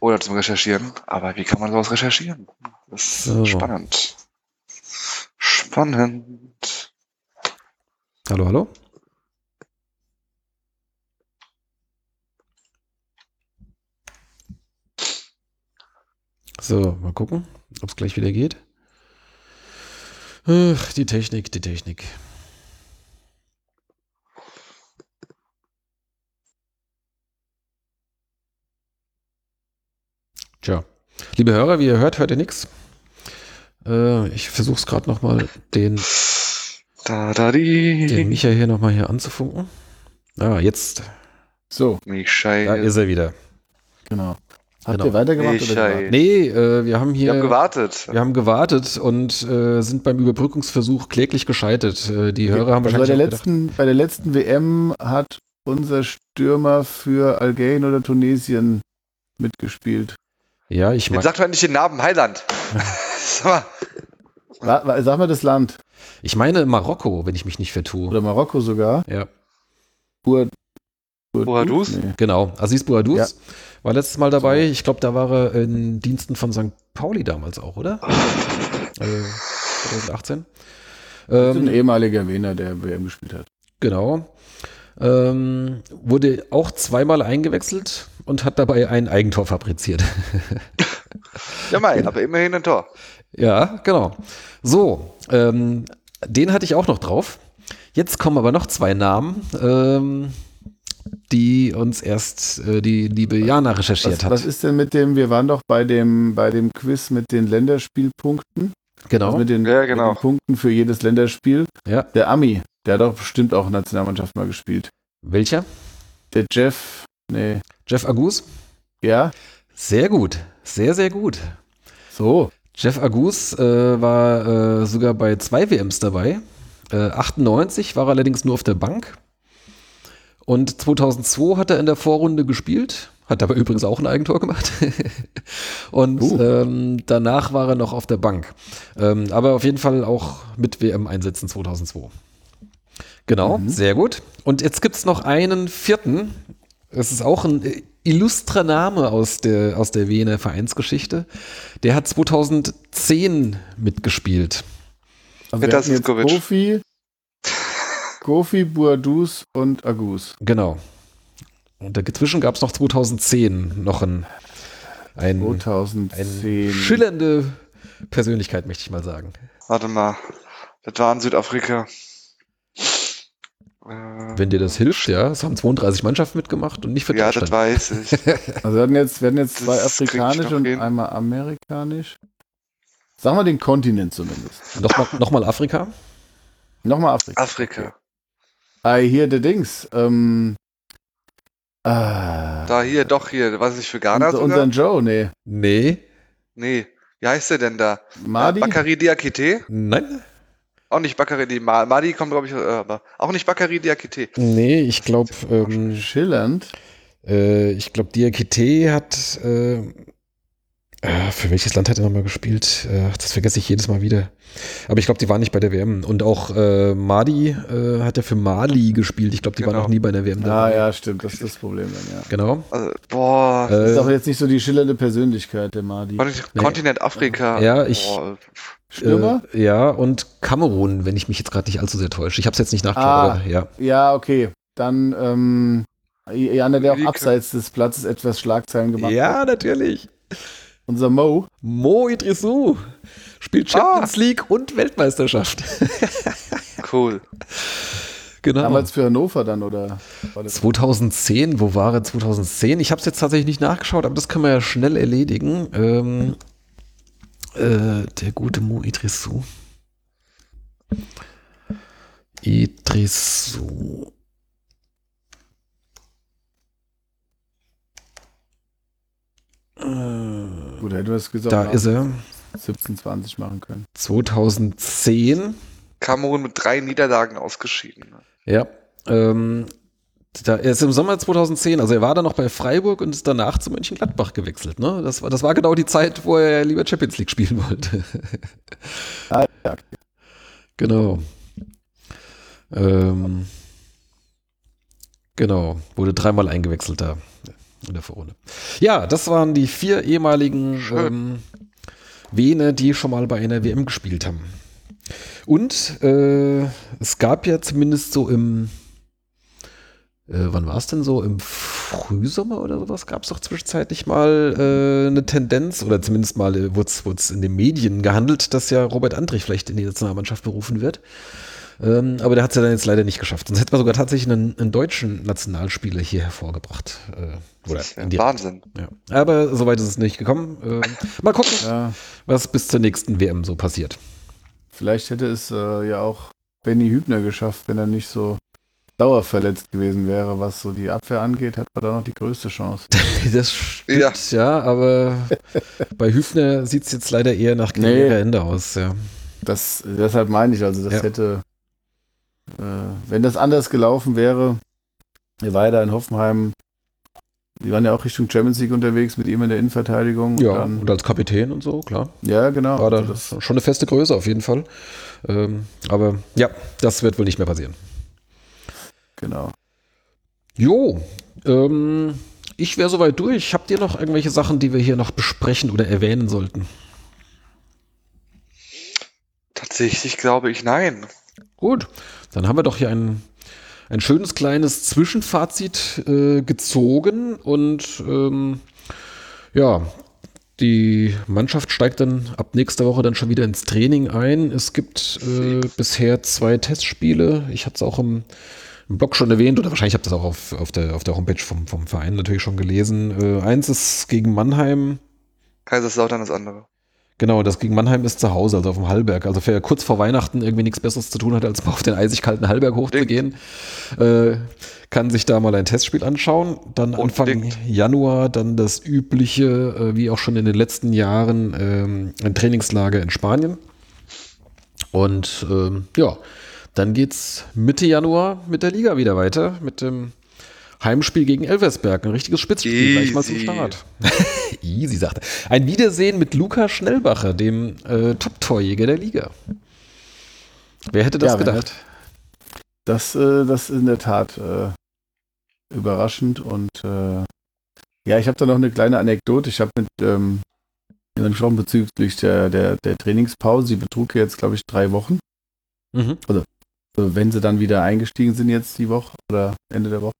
Oder zum Recherchieren. Aber wie kann man sowas recherchieren? Das ist So. spannend. Spannend. Hallo, hallo? So, mal gucken, ob es gleich wieder geht. Ach, die Technik, die Technik. Tja, liebe Hörer, wie ihr hört, hört ihr nichts. Äh, ich versuche es gerade nochmal, den Da, da, den. Micha hier nochmal hier anzufunken. Ah, jetzt. So, Da Michael. ist er wieder. genau. Habt Genau. ihr weitergemacht oder Michael. gewartet? Nee, äh, wir haben Wir hier haben gewartet. wir haben gewartet und äh, sind beim Überbrückungsversuch kläglich gescheitert. Äh, die Hörer haben Also bei, wahrscheinlich der letzten, bei der letzten WM hat unser Stürmer für Algerien oder Tunesien mitgespielt. ja, ich Jetzt mag, sagt man nicht den Namen Heiland. Sag mal, Sag das Land. ich meine Marokko, wenn ich mich nicht vertue. Oder Marokko sogar. Ja, Bur Bur Boadus? Nee. genau. Aziz Bouadouz Ja. war letztes Mal dabei. Ich glaube, da war er in Diensten von St. Pauli damals auch, oder? äh, 2018. Das ist ein Ähm, ehemaliger Wiener, der WM gespielt hat. Genau. Ähm, wurde auch zweimal eingewechselt und hat dabei ein Eigentor fabriziert. ja, Mai, aber immerhin ein Tor. ja, genau. So, ähm, den hatte ich auch noch drauf. Jetzt kommen aber noch zwei Namen, ähm, die uns erst äh, die liebe Jana recherchiert Was, hat. was ist denn mit dem, wir waren doch bei dem, bei dem Quiz mit den Länderspielpunkten, genau. also mit den, Ja, genau. mit den Punkten für jedes Länderspiel. Ja. Der Ami, der hat doch bestimmt auch Nationalmannschaft mal gespielt. Welcher? Der Jeff, nee, Jeff Agus? ja, Sehr gut. Sehr, sehr gut. so. Jeff Agus äh, war äh, sogar bei zwei WMs dabei. Äh, 98 war er allerdings nur auf der Bank. Und 2002 hat er in der Vorrunde gespielt. Hat aber übrigens auch ein Eigentor gemacht. Und Uh. ähm, danach war er noch auf der Bank. Ähm, aber auf jeden Fall auch mit WM-Einsätzen 2002. Genau, Mhm. sehr gut. Und jetzt gibt es noch einen vierten. Es ist auch ein äh, illustrer Name aus der, aus der Wiener Vereinsgeschichte. Der hat 2010 mitgespielt. Peter hatten jetzt Kofi, Boadus und Agus. Genau. Und dazwischen gab es noch 2010 noch ein, ein, 2010. eine schillernde Persönlichkeit, möchte ich mal sagen. Warte mal. Das war in Südafrika. Äh, Wenn dir das hilft, ja. Es haben 32 Mannschaften mitgemacht und nicht für ja, das weiß ich. Also hatten jetzt, hatten jetzt zwei Das afrikanisch und hin. einmal amerikanisch. Sagen wir den Kontinent zumindest. Nochmal noch mal Afrika. Nochmal Afrika. Afrika. Ah, hier der Dings. Ähm, ah, Da hier, doch hier, was ich für Ghana unser, sogar? unseren Joe, nee. Nee. Nee. Wie heißt der denn da? Madi? Bakary Diakite? Nein. Auch nicht Bakary Di Ma- Madi kommt, glaube ich, äh, aber auch nicht Bakary Diakite. Nee, ich glaube, ähm, Schillernd. äh, ich glaube, Diakite hat, äh, äh, für welches Land hat er nochmal gespielt? Äh, das vergesse ich jedes Mal wieder. Aber ich glaube, die waren nicht bei der WM. Und auch äh, Madi äh, hat er für Mali gespielt. Ich glaube, die waren Genau. noch nie bei der WM Ah dabei. ja, stimmt, das ist das Problem dann, ja. Genau. Also, boah. Ist Äh, auch jetzt nicht so die schillernde Persönlichkeit, der Madi. Kontinent, nee. Kontinent Afrika. Ja, ich- Boah, Stürmer? Äh, ja, und Kamerun, wenn ich mich jetzt gerade nicht allzu sehr täusche. Ich habe es jetzt nicht nachgeschaut, Ah. ja. Ja, okay. Dann, ähm, Jana, der auch abseits des Platzes etwas Schlagzeilen gemacht hat. Ja, natürlich. Unser Mo. Mo Idrissou spielt Champions League und Weltmeisterschaft. cool. genau. Damals für Hannover dann, oder? War das 2010, wo war er 2010? Ich habe es jetzt tatsächlich nicht nachgeschaut, aber das können wir ja schnell erledigen. Ähm, äh, der gute Mo Idrissou. Idrissou. Gut, hätten wir es gesagt. da ist er. 17, 20 machen können. 2010. Kamerun mit drei Niederlagen ausgeschieden. Ja. Ähm, da, er ist im Sommer 2010, also er war dann noch bei Freiburg und ist danach zu Mönchengladbach gewechselt. Ne? Das, war, das war genau die Zeit, wo er lieber Champions League spielen wollte. Ah, ja. genau. Ähm, genau, wurde dreimal eingewechselt da. In der Vorrunde. Ja, das waren die vier ehemaligen ähm, Vene, die schon mal bei einer WM gespielt haben. Und äh, es gab ja zumindest so im, äh, wann war es denn so? Im Frühsommer oder sowas gab es doch zwischenzeitlich mal äh, eine Tendenz, oder zumindest mal äh, wurde es in den Medien gehandelt, dass ja Robert Andrich vielleicht in die Nationalmannschaft berufen wird. Ähm, aber der hat es ja dann jetzt leider nicht geschafft. Sonst hätte man sogar tatsächlich einen, einen deutschen Nationalspieler hier hervorgebracht. Äh, oder ja Wahnsinn. Ja. Aber soweit ist es nicht gekommen. Äh, mal gucken, ja. was bis zur nächsten WM so passiert. Vielleicht hätte es äh, ja auch Benny Hübner geschafft, wenn er nicht so dauerverletzt gewesen wäre, was so die Abwehr angeht, hat man da noch die größte Chance. das stimmt, ja, ja aber bei Hübner sieht es jetzt leider eher nach Karriereende nee, aus, ja. Das, deshalb meine ich, also das ja. hätte, wenn das anders gelaufen wäre, er war ja da in Hoffenheim, die waren ja auch Richtung Champions League unterwegs mit ihm in der Innenverteidigung. Ja, und, dann, und als Kapitän und so, klar. Ja, genau. War da also schon eine feste Größe auf jeden Fall. Ähm, aber ja, das wird wohl nicht mehr passieren. Genau. Jo, ähm, ich wäre soweit durch. Habt ihr noch irgendwelche Sachen, die wir hier noch besprechen oder erwähnen sollten? Tatsächlich glaube ich nein. Gut, dann haben wir doch hier ein, ein schönes kleines Zwischenfazit äh, gezogen und ähm, ja, die Mannschaft steigt dann ab nächster Woche dann schon wieder ins Training ein. Es gibt äh, bisher zwei Testspiele. Ich hatte es auch im im Blog schon erwähnt oder wahrscheinlich habt ihr das auch auf, auf, der, auf der Homepage vom, vom Verein natürlich schon gelesen. Äh, eins ist gegen Mannheim. Kaiserslautern das andere. Genau, das gegen Mannheim ist zu Hause, also auf dem Hallberg. Also wer kurz vor Weihnachten irgendwie nichts Besseres zu tun hat, als mal auf den eisig kalten Hallberg hochzugehen, äh, kann sich da mal ein Testspiel anschauen. Dann Anfang Unbedingt. Januar dann das übliche, äh, wie auch schon in den letzten Jahren, ähm, ein Trainingslager in Spanien. Und ähm, ja, dann geht's Mitte Januar mit der Liga wieder weiter, mit dem Heimspiel gegen Elversberg. Ein richtiges Spitzspiel, Easy. gleich mal zum Start. Easy, sagt er. Ein Wiedersehen mit Luca Schnellbacher, dem äh, Top-Torjäger der Liga. Wer hätte das ja, gedacht? Das, äh, das ist in der Tat äh, überraschend und äh, ja, ich habe da noch eine kleine Anekdote. Ich habe mit ähm, gesprochen bezüglich der, der, der Trainingspause. Sie betrug jetzt, glaube ich, drei Wochen. Mhm. Also wenn sie dann wieder eingestiegen sind jetzt die Woche oder Ende der Woche.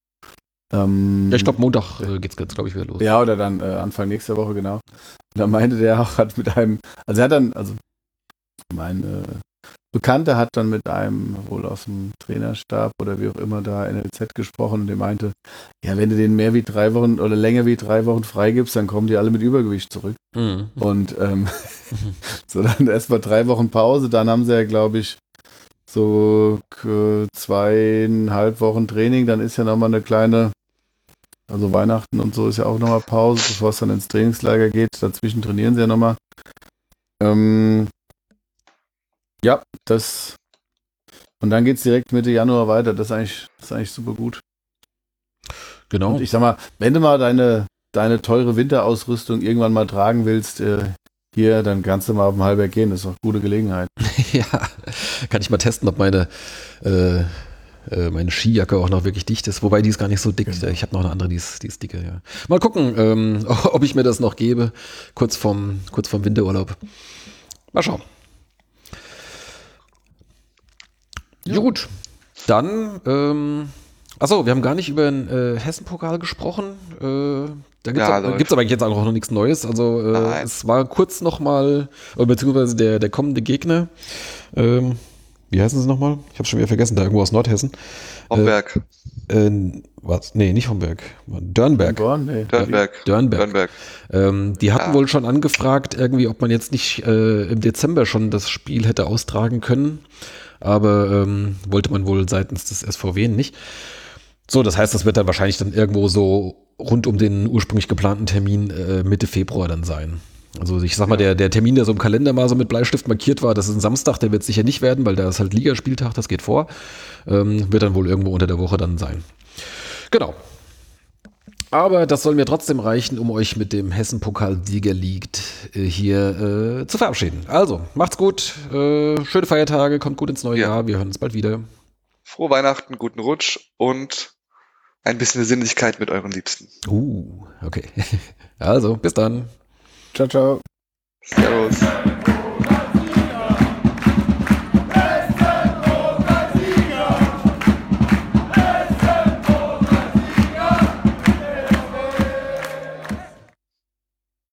Ähm, ja, ich glaube, Montag äh, geht es, glaube ich, wieder los. Ja, oder dann äh, Anfang nächster Woche, genau. Und da meinte der auch, hat mit einem, also er hat dann, also mein äh, Bekannter hat dann mit einem wohl aus dem Trainerstab oder wie auch immer da NLZ gesprochen und der meinte, ja, wenn du denen mehr wie drei Wochen oder länger wie drei Wochen freigibst, dann kommen die alle mit Übergewicht zurück. Mhm. Und ähm, so dann erstmal drei Wochen Pause, dann haben sie ja, glaube ich, so zweieinhalb Wochen Training, dann ist ja nochmal eine kleine, also Weihnachten und so ist ja auch nochmal Pause, bevor es dann ins Trainingslager geht. Dazwischen trainieren sie ja nochmal. Ähm, ja, das. Und dann geht es direkt Mitte Januar weiter. Das ist eigentlich, das ist eigentlich super gut. Genau. Und ich sag mal, wenn du mal deine, deine teure Winterausrüstung irgendwann mal tragen willst, äh, hier, dann kannst du mal auf dem Halberg gehen, das ist doch eine gute Gelegenheit. ja, kann ich mal testen, ob meine, äh, äh, meine Skijacke auch noch wirklich dicht ist. Wobei die ist gar nicht so dick. Genau. Ich habe noch eine andere, die ist, die ist dicke, ja. Mal gucken, ähm, ob ich mir das noch gebe, kurz vorm, kurz vorm Winterurlaub. Mal schauen. Ja. Gut, dann ähm, Achso, wir haben gar nicht über den äh, Hessen-Pokal gesprochen. Äh, da gibt es ja, aber eigentlich jetzt auch noch nichts Neues. Also äh, es war kurz nochmal, beziehungsweise der, der kommende Gegner, ähm, wie heißen sie nochmal? Ich habe schon wieder vergessen, da irgendwo aus Nordhessen. Homberg. Äh, äh, was? Nee, nicht Homberg. Dörnberg. Dorn, nee. Dörnberg. Dörnberg. Dörnberg. Ähm, die hatten ja. wohl schon angefragt, irgendwie, ob man jetzt nicht äh, im Dezember schon das Spiel hätte austragen können. Aber ähm, wollte man wohl seitens des SVW nicht. So, das heißt, das wird dann wahrscheinlich dann irgendwo so rund um den ursprünglich geplanten Termin äh, Mitte Februar dann sein. Also ich sag mal, der, der Termin, der so im Kalender mal so mit Bleistift markiert war, das ist ein Samstag, der wird sicher nicht werden, weil da ist halt Ligaspieltag, das geht vor. Ähm, wird dann wohl irgendwo unter der Woche dann sein. Genau. Aber das soll mir trotzdem reichen, um euch mit dem Hessen-Pokal-Sieger liegt äh, hier äh, zu verabschieden. Also, macht's gut, äh, schöne Feiertage, kommt gut ins neue ja. Jahr, wir hören uns bald wieder. Frohe Weihnachten, guten Rutsch und ein bisschen Besinnlichkeit mit euren Liebsten. Uh, okay. Also, bis dann. Ciao, ciao. Servus.